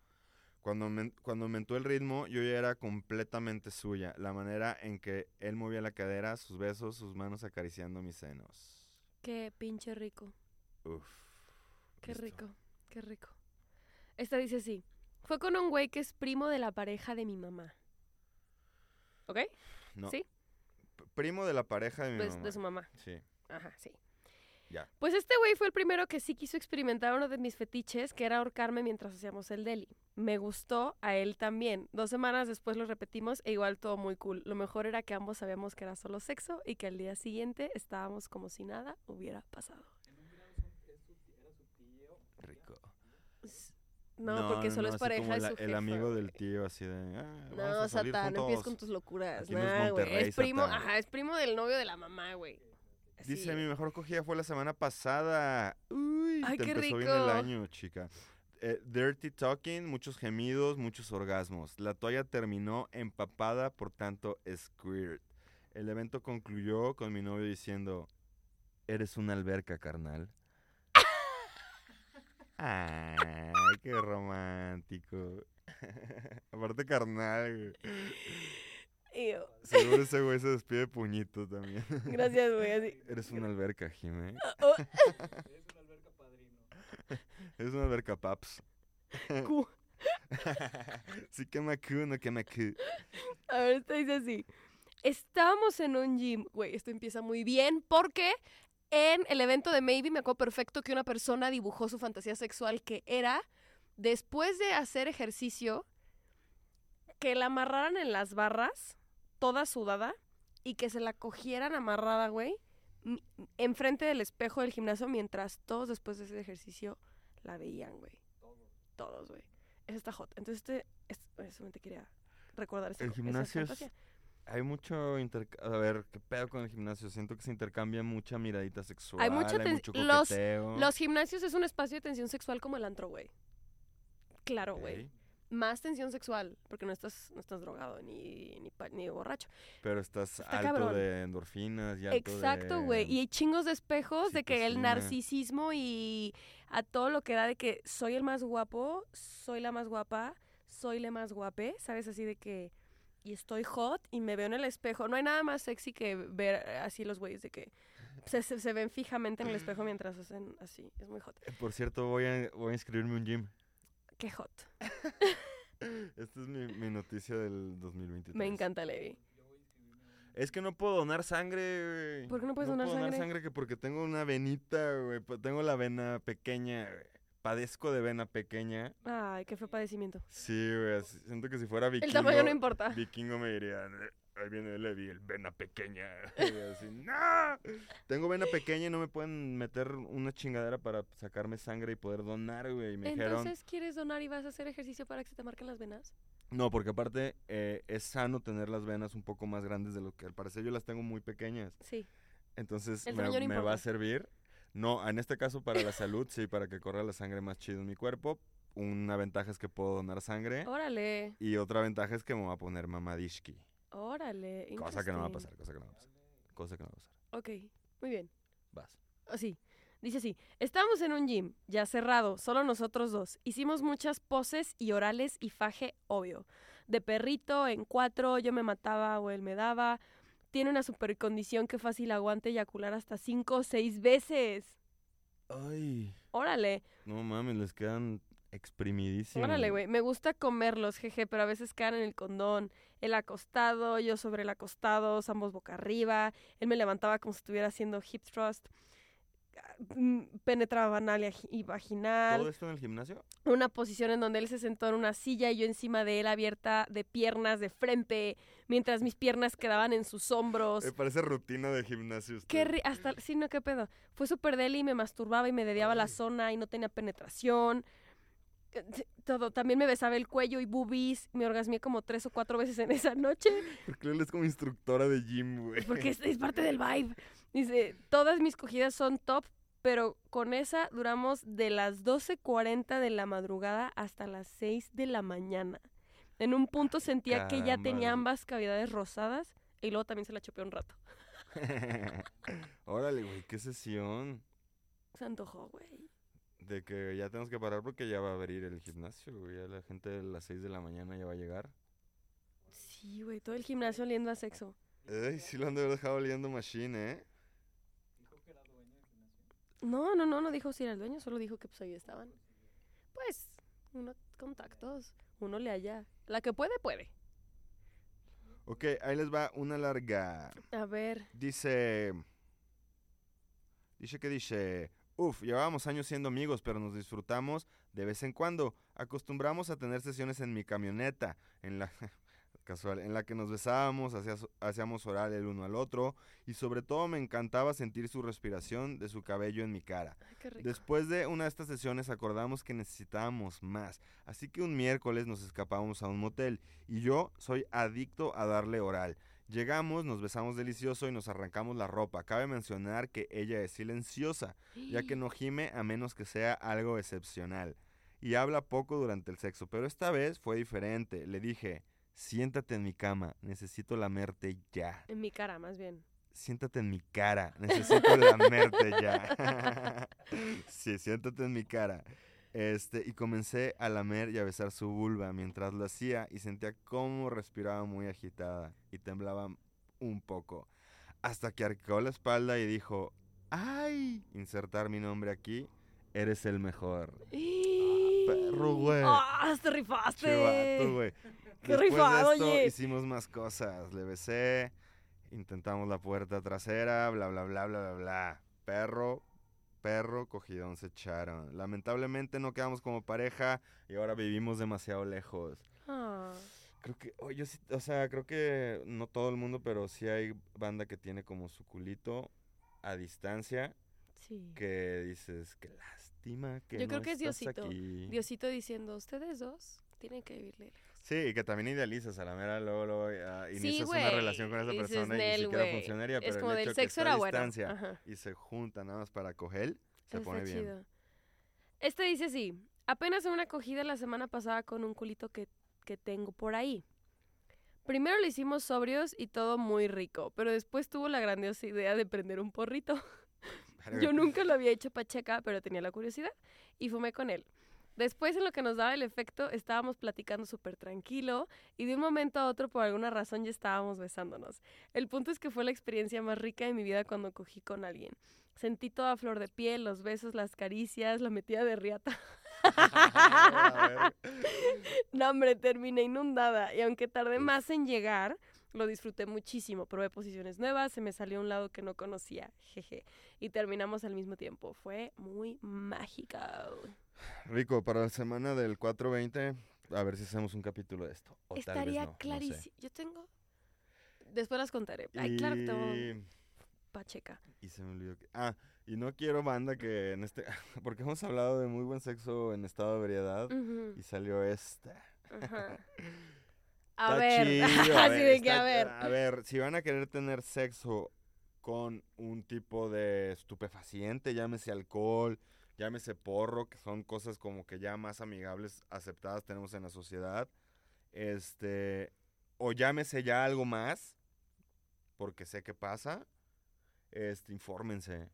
Cuando, men- cuando aumentó el ritmo, yo ya era completamente suya. La manera en que él movía la cadera, sus besos, sus manos acariciando mis senos. Qué pinche rico. Uf. Qué listo. rico. Qué rico. Esta dice así. Fue con un güey que es primo de la pareja de mi mamá. ¿Ok? No. ¿Sí? P- Primo de la pareja de mi Pues mamá. de su mamá. Sí. Ajá, sí. Ya. Pues este güey fue el primero que sí quiso experimentar uno de mis fetiches, que era ahorcarme mientras hacíamos el deli. Me gustó a él también. Dos semanas después lo repetimos e igual todo muy cool. Lo mejor era que ambos sabíamos que era solo sexo y que al día siguiente estábamos como si nada hubiera pasado. En un grado son- es su ti- era su tío. Rico. No, porque solo es pareja la- El amigo del tío, así de. "Ah, vamos No, a salir Satán, no empieces juntos". con tus locuras. Aquí no es Nah, Es primo, Satán. ajá, es primo del novio de la mamá, güey. Dice. Mi mejor cogida fue la semana pasada. Uy, Ay, te qué empezó bien el rico. año, chica. Eh, dirty talking, muchos gemidos, muchos orgasmos. La toalla terminó empapada, por tanto, squirt. El evento concluyó con mi novio diciendo: Eres una alberca, carnal. Ay, qué romántico. Aparte, carnal, güey. Y yo, Seguro ese güey se despide de puñito también. Gracias, güey. Así. Eres una alberca, Jimé. Oh, Es una alberca padrino. Eres una alberca, paps. cu. sí quema Q, no quema Q. A ver, esto dice así. Estábamos en un gym. Güey, esto empieza muy bien porque en el evento de Maybe me acuerdo perfecto que una persona dibujó su fantasía sexual que era, después de hacer ejercicio, que la amarraran en las barras, toda sudada, y que se la cogieran amarrada, güey, enfrente del espejo del gimnasio mientras todos después de ese ejercicio la veían, güey. Todos, güey. Esa está hot. Entonces, este, es, solamente quería recordar El esa gimnasio es-. Hay mucho A ver, ¿qué pedo con el gimnasio? Siento que se intercambia mucha miradita sexual. Hay mucha ten- mucho los- coqueteo. Los gimnasios es un espacio de tensión sexual como el antro, güey. Claro, güey. Más tensión sexual, porque no estás, no estás drogado ni, ni, ni borracho. Pero estás Está alto cabrón. de endorfinas y alto Exacto, güey. de- Y hay chingos de espejos de que el narcisismo y a todo lo que da de que soy el más guapo, soy la más guapa, soy la más guape, ¿sabes? Así de que... Y estoy hot y me veo en el espejo. No hay nada más sexy que ver así los güeyes de que se, se- se ven fijamente en el espejo mientras hacen así. Es muy hot. Eh, Por cierto, voy a, voy a inscribirme a un gym. Qué hot. Esta es mi, mi noticia del 2023. Me encanta, Levi. Es que no puedo donar sangre, güey. ¿Por qué no puedes donar puedo sangre? sangre que porque tengo una venita, güey. Tengo la vena pequeña, güey. Padezco de vena pequeña. Ay, qué fue padecimiento. Sí, güey. Siento que si fuera vikingo... El tamaño no importa. Vikingo me dirían, "Eh, ahí viene Levi, el vena pequeña. Y así, ¡no! Tengo vena pequeña y no me pueden meter una chingadera para sacarme sangre y poder donar, güey. Y me dijeron, Entonces, ¿quieres donar y vas a hacer ejercicio para que se te marquen las venas? no, porque aparte eh, es sano tener las venas un poco más grandes de lo que al parecer yo las tengo muy pequeñas. Sí. Entonces El me, tamaño no me va a servir. No, en este caso para la salud, sí, para que corra la sangre más chido en mi cuerpo. Una ventaja es que puedo donar sangre. Órale, Y otra ventaja es que me voy a poner mamadishki. órale. Cosa que no va a pasar, cosa que no va a pasar. Cosa que no va a pasar. Ok, muy bien. Vas. Así. Dice así, estábamos en un gym, ya cerrado, solo nosotros dos. Hicimos muchas poses y orales y faje, obvio. De perrito, en cuatro, yo me mataba o él me daba. Tiene una super condición que fácil aguante eyacular hasta cinco o seis veces. Ay, Órale, no mames, les quedan exprimidísimos. órale, güey. Me gusta comerlos, jeje, pero a veces quedan en el condón. Él acostado, yo sobre el acostado, ambos boca arriba. Él me levantaba como si estuviera haciendo hip thrust. Mm, Penetraba y agi- y vaginal. ¿Todo esto en el gimnasio? una posición en donde él se sentó en una silla y yo encima de él abierta de piernas de frente, mientras mis piernas quedaban en sus hombros. Me parece rutina de gimnasio. Qué usted. ri- hasta sí, no, qué pedo. Fue súper deli y me masturbaba y me dediaba la zona y no tenía penetración. Eh, Todo, también me besaba el cuello y boobies. Me orgasmé como tres o cuatro veces en esa noche. Porque él es como instructora de gym, güey. Porque es, es parte del vibe. Dice, todas mis cogidas son top, pero con esa duramos de las 12.40 de la madrugada hasta las 6 de la mañana. En un punto sentía que ya tenía ambas cavidades rosadas y luego también se la chopeó un rato. Órale, güey, qué sesión. Se antojó, güey. De que ya tenemos que parar porque ya va a abrir el gimnasio, güey. Ya la gente de las 6 de la mañana ya va a llegar. Sí, güey, todo el gimnasio oliendo a sexo. Ey, sí lo han de haber dejado oliendo machine, ¿eh? No, no, no, no dijo si era el dueño, solo dijo que pues ahí estaban. Pues, uno contactos, uno le halla. La que puede, puede. Ok, ahí les va una larga. A ver, Dice. Dice que dice. Uf, llevábamos años siendo amigos, pero nos disfrutamos de vez en cuando. Acostumbramos a tener sesiones en mi camioneta, en la. Casual, en la que nos besábamos, hacíamos oral el uno al otro, y sobre todo me encantaba sentir su respiración de su cabello en mi cara. ay, qué rico. Después de una de estas sesiones acordamos que necesitábamos más, así que un miércoles nos escapamos a un motel y yo soy adicto a darle oral. Llegamos, nos besamos delicioso y nos arrancamos la ropa. Cabe mencionar que ella es silenciosa, ya que no gime a menos que sea algo excepcional. Y habla poco durante el sexo, pero esta vez fue diferente. Le dije, siéntate en mi cama, necesito lamerte ya. En mi cara, más bien. Siéntate en mi cara. Necesito lamerte ya. sí, siéntate en mi cara. Este, y comencé a lamer y a besar su vulva mientras lo hacía y sentía cómo respiraba muy agitada y temblaba un poco. Hasta que arqueó la espalda y dijo, ¡ay! Insertar mi nombre aquí, eres el mejor. perro, güey. ¡Ah, te rifaste! Chivato, güey. Qué Después rifado, de esto oye. hicimos más cosas. Le besé, intentamos la puerta trasera, bla, bla, bla, bla, bla, bla. Perro, perro, cogidón se echaron. Lamentablemente no quedamos como pareja y ahora vivimos demasiado lejos. Ah, Creo que, oh, yo sí, o sea, creo que no todo el mundo, pero sí hay banda que tiene como su culito a distancia sí. que dices, qué lástima que Yo no creo que es Diosito. aquí". Diosito diciendo, ustedes dos tienen que vivir lejos. Sí, y que también idealizas a la mera, luego, luego Sí, inicias una relación con esa dices, persona y ni "Nel, siquiera güey". funcionaría, Es pero como el del hecho que sexo está a bueno. distancia Ajá. y se juntan nada más para coger, se pone bien. Este dice así, apenas en una acogida la semana pasada con un culito que, que tengo por ahí. Primero lo hicimos sobrios y todo muy rico, pero después tuvo la grandiosa idea de prender un porrito. Yo nunca lo había hecho pacheca, pero tenía la curiosidad y fumé con él. Después, en lo que nos daba el efecto, estábamos platicando súper tranquilo y de un momento a otro, por alguna razón, ya estábamos besándonos. El punto es que fue la experiencia más rica de mi vida cuando cogí con alguien. Sentí toda flor de piel, los besos, las caricias, la metida de riata. No, hombre, terminé inundada. Y aunque tardé más en llegar, lo disfruté muchísimo. Probé posiciones nuevas, se me salió a un lado que no conocía. Jeje. Y terminamos al mismo tiempo. Fue muy mágica. Rico, para la semana del 420, a ver si hacemos un capítulo de esto. O Estaría no, no sé. clarísimo. Yo tengo. Después las contaré. Ay, claro que tengo pacheca. Y se me olvidó que... Ah, y no quiero banda que en este... Porque hemos hablado de muy buen sexo en estado de ebriedad Ujú, y salió esta. ajá. A Está ver, chido, a ver, que a ver. A ver, si van a querer tener sexo con un tipo de estupefaciente, llámese alcohol, llámese porro, que son cosas como que ya más amigables, aceptadas tenemos en la sociedad, este, o llámese ya algo más, porque sé que pasa, este, infórmense.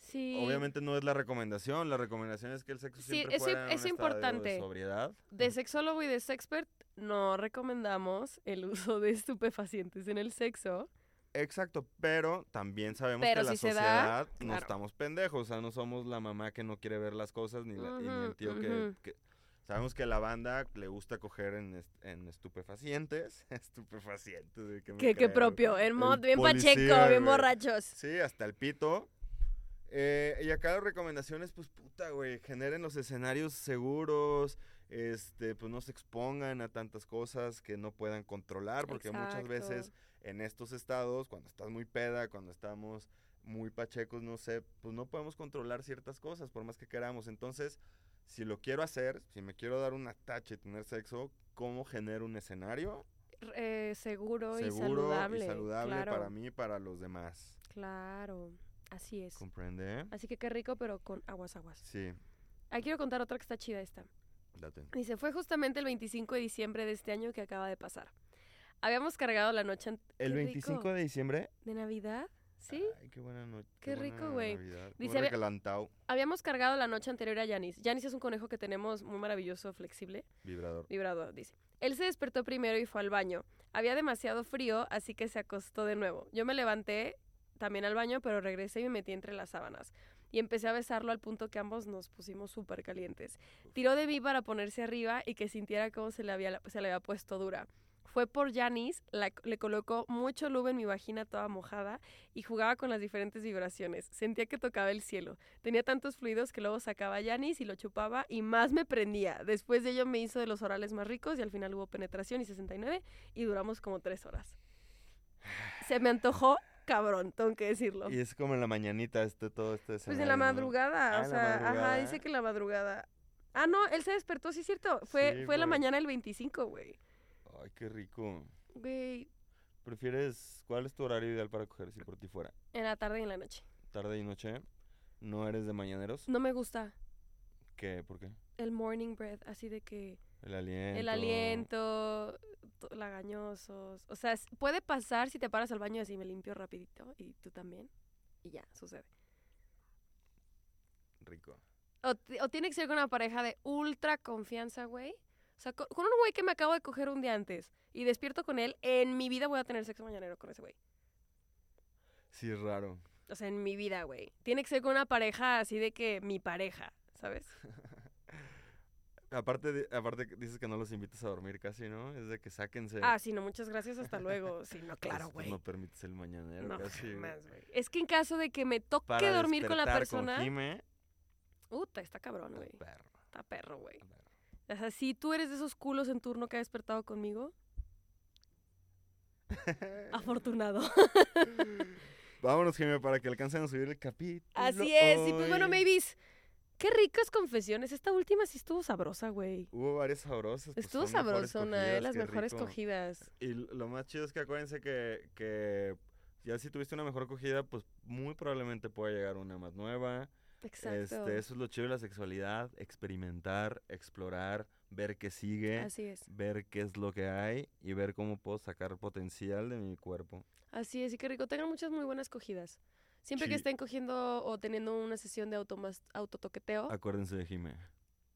Sí. Obviamente no es la recomendación, la recomendación es que el sexo Sí, siempre es fuera en un importante. de sobriedad. De sexólogo y de sexpert no recomendamos el uso de estupefacientes en el sexo. Exacto, pero también sabemos Pero que la si da, sociedad no claro. estamos pendejos, o sea, no somos la mamá que no quiere ver las cosas, ni, la- y ni el tío que, Sabemos que a la banda le gusta coger en, est- en estupefacientes, estupefacientes. de que Que, que propio, el mod, bien policía, pacheco, bien borrachos. Sí, hasta el pito. Eh, y acá las recomendaciones, pues puta, güey, generen los escenarios seguros, este, pues no se expongan a tantas cosas que no puedan controlar, porque muchas veces en estos estados, cuando estás muy peda, cuando estamos muy pachecos, no sé, pues no podemos controlar ciertas cosas por más que queramos. Entonces, si lo quiero hacer, si me quiero dar un atache y tener sexo, ¿cómo genero un escenario Eh, seguro, y seguro saludable. y saludable claro, para mí y para los demás? Claro, así es. ¿Comprende? Así que qué rico, pero con aguas aguas. Sí, Ah, quiero contar otra que está chida esta. date. Dice, fue justamente el 25 de diciembre de este año que acaba de pasar. Habíamos cargado la noche ¿El qué 25 rico. de diciembre? de Navidad, ¿sí? Ay, qué buena noche. Qué rico, güey. Dice, había- Habíamos cargado la noche anterior a Yanis. Yanis es un conejo que tenemos muy maravilloso, flexible. vibrador. Vibrador, dice. Él se despertó primero y fue al baño. Había demasiado frío, así que se acostó de nuevo. Yo me levanté también al baño, pero regresé y me metí entre las sábanas. Y empecé a besarlo al punto que ambos nos pusimos súper calientes. Tiró de mí para ponerse arriba y que sintiera cómo se le había, se le había puesto dura. Fue por Janis, le colocó mucho lube en mi vagina toda mojada y jugaba con las diferentes vibraciones. Sentía que tocaba el cielo. Tenía tantos fluidos que luego sacaba Janis y lo chupaba y más me prendía. Después de ello me hizo de los orales más ricos y al final hubo penetración y 69 y duramos como tres horas. Se me antojó, cabrón, tengo que decirlo. Y es como en la mañanita este todo este Pues en la ¿no? madrugada, Ah, o sea, ajá, dice que en la madrugada. Ah, no, él se despertó, sí es cierto. Fue, Sí, fue la mañana del 25, güey. Ay, qué rico. Güey, ¿Prefieres, cuál es tu horario ideal para coger si por ti fuera? en la tarde y en la noche. ¿Tarde y noche? ¿No eres de mañaneros? No me gusta ¿Qué? ¿Por qué? el morning breath, así de que El aliento. el aliento, to- lagañosos. O sea, puede pasar si te paras al baño y así me limpio rapidito y tú también. Y ya, sucede. Rico. O, o tiene que ser con una pareja de ultra confianza, güey. O sea, co- con, un güey que me acabo de coger un día antes y despierto con él, en mi vida voy a tener sexo mañanero con ese güey. Sí, es raro. O sea, en mi vida, güey. Tiene que ser con una pareja así de que mi pareja, ¿sabes? Aparte, aparte dices que no los invitas a dormir casi, ¿no? Es de que sáquense. Ah, sí, no, muchas gracias, hasta luego. Sí, no, claro, güey. no permites el mañanero No, casi. jamás, güey. Es que en caso de que me toque Para dormir con la despertar con persona... Jime, Puta, está cabrón, está güey. perro, Está perro, güey. O sea, si tú eres de esos culos en turno que ha despertado conmigo, afortunado. Vámonos, Jime, para que alcancen a subir el capítulo. Así es. Y pues bueno, maybes, Qué ricas confesiones. Esta última sí estuvo sabrosa, güey. Hubo varias sabrosas. pues, Estuvo mejores sabrosona, eh, cogidas, las qué mejores rico. cogidas. Y lo más chido es que acuérdense que, que ya si tuviste una mejor cogida, pues muy probablemente pueda llegar una más nueva. Exacto. Este, eso es lo chido de la sexualidad, experimentar, explorar, ver qué sigue, Así es. ver qué es lo que hay y ver cómo puedo sacar potencial de mi cuerpo. Así es, y qué rico. Tengan muchas muy buenas cogidas. Siempre que estén cogiendo o teniendo una sesión de autotoqueteo, Acuérdense de Jime.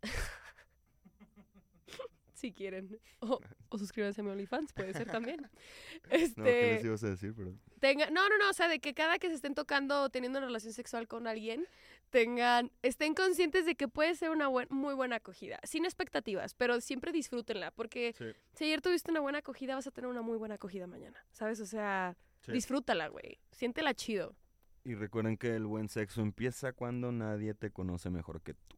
si quieren. O, o suscríbanse a mi OnlyFans, puede ser también. No, ¿qué Este, les ibas a decir? Perdón. Tenga, no, no, no, o sea, de que cada que se estén tocando o teniendo una relación sexual con alguien, tengan, estén conscientes de que puede ser una buen- muy buena acogida, sin expectativas, pero siempre disfrútenla, porque Sí, si ayer tuviste una buena acogida, vas a tener una muy buena acogida mañana, ¿sabes? O sea, sí. disfrútala, güey, siéntela chido. Y recuerden que el buen sexo empieza cuando nadie te conoce mejor que tú.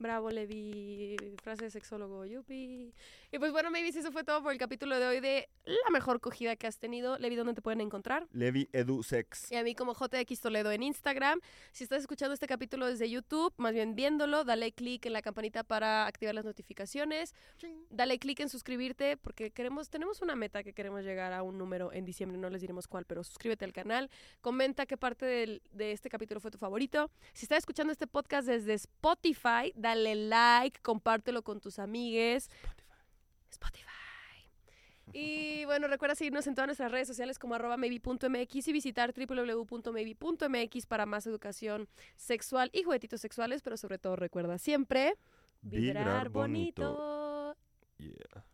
Bravo, Levi. Frase de sexólogo, yupi. Y pues bueno, maybe eso fue todo por el capítulo de hoy de la mejor cogida que has tenido. Levi, ¿dónde te pueden encontrar? Levi Edu Sex. Y a mí como JX Toledo en Instagram. Si estás escuchando este capítulo desde YouTube, más bien viéndolo, dale click en la campanita para activar las notificaciones. Dale click en suscribirte porque queremos, tenemos una meta que queremos llegar a un número en diciembre, no les diremos cuál, pero suscríbete al canal. Comenta qué parte del- de este capítulo fue tu favorito. Si estás escuchando este podcast desde Spotify, dale like, compártelo con tus amigues. Spotify. Y bueno, recuerda seguirnos en todas nuestras redes sociales como arroba maybe.mx y visitar www.maybe.mx para más educación sexual y juguetitos sexuales, pero sobre todo recuerda siempre vibrar, bonito. Yeah.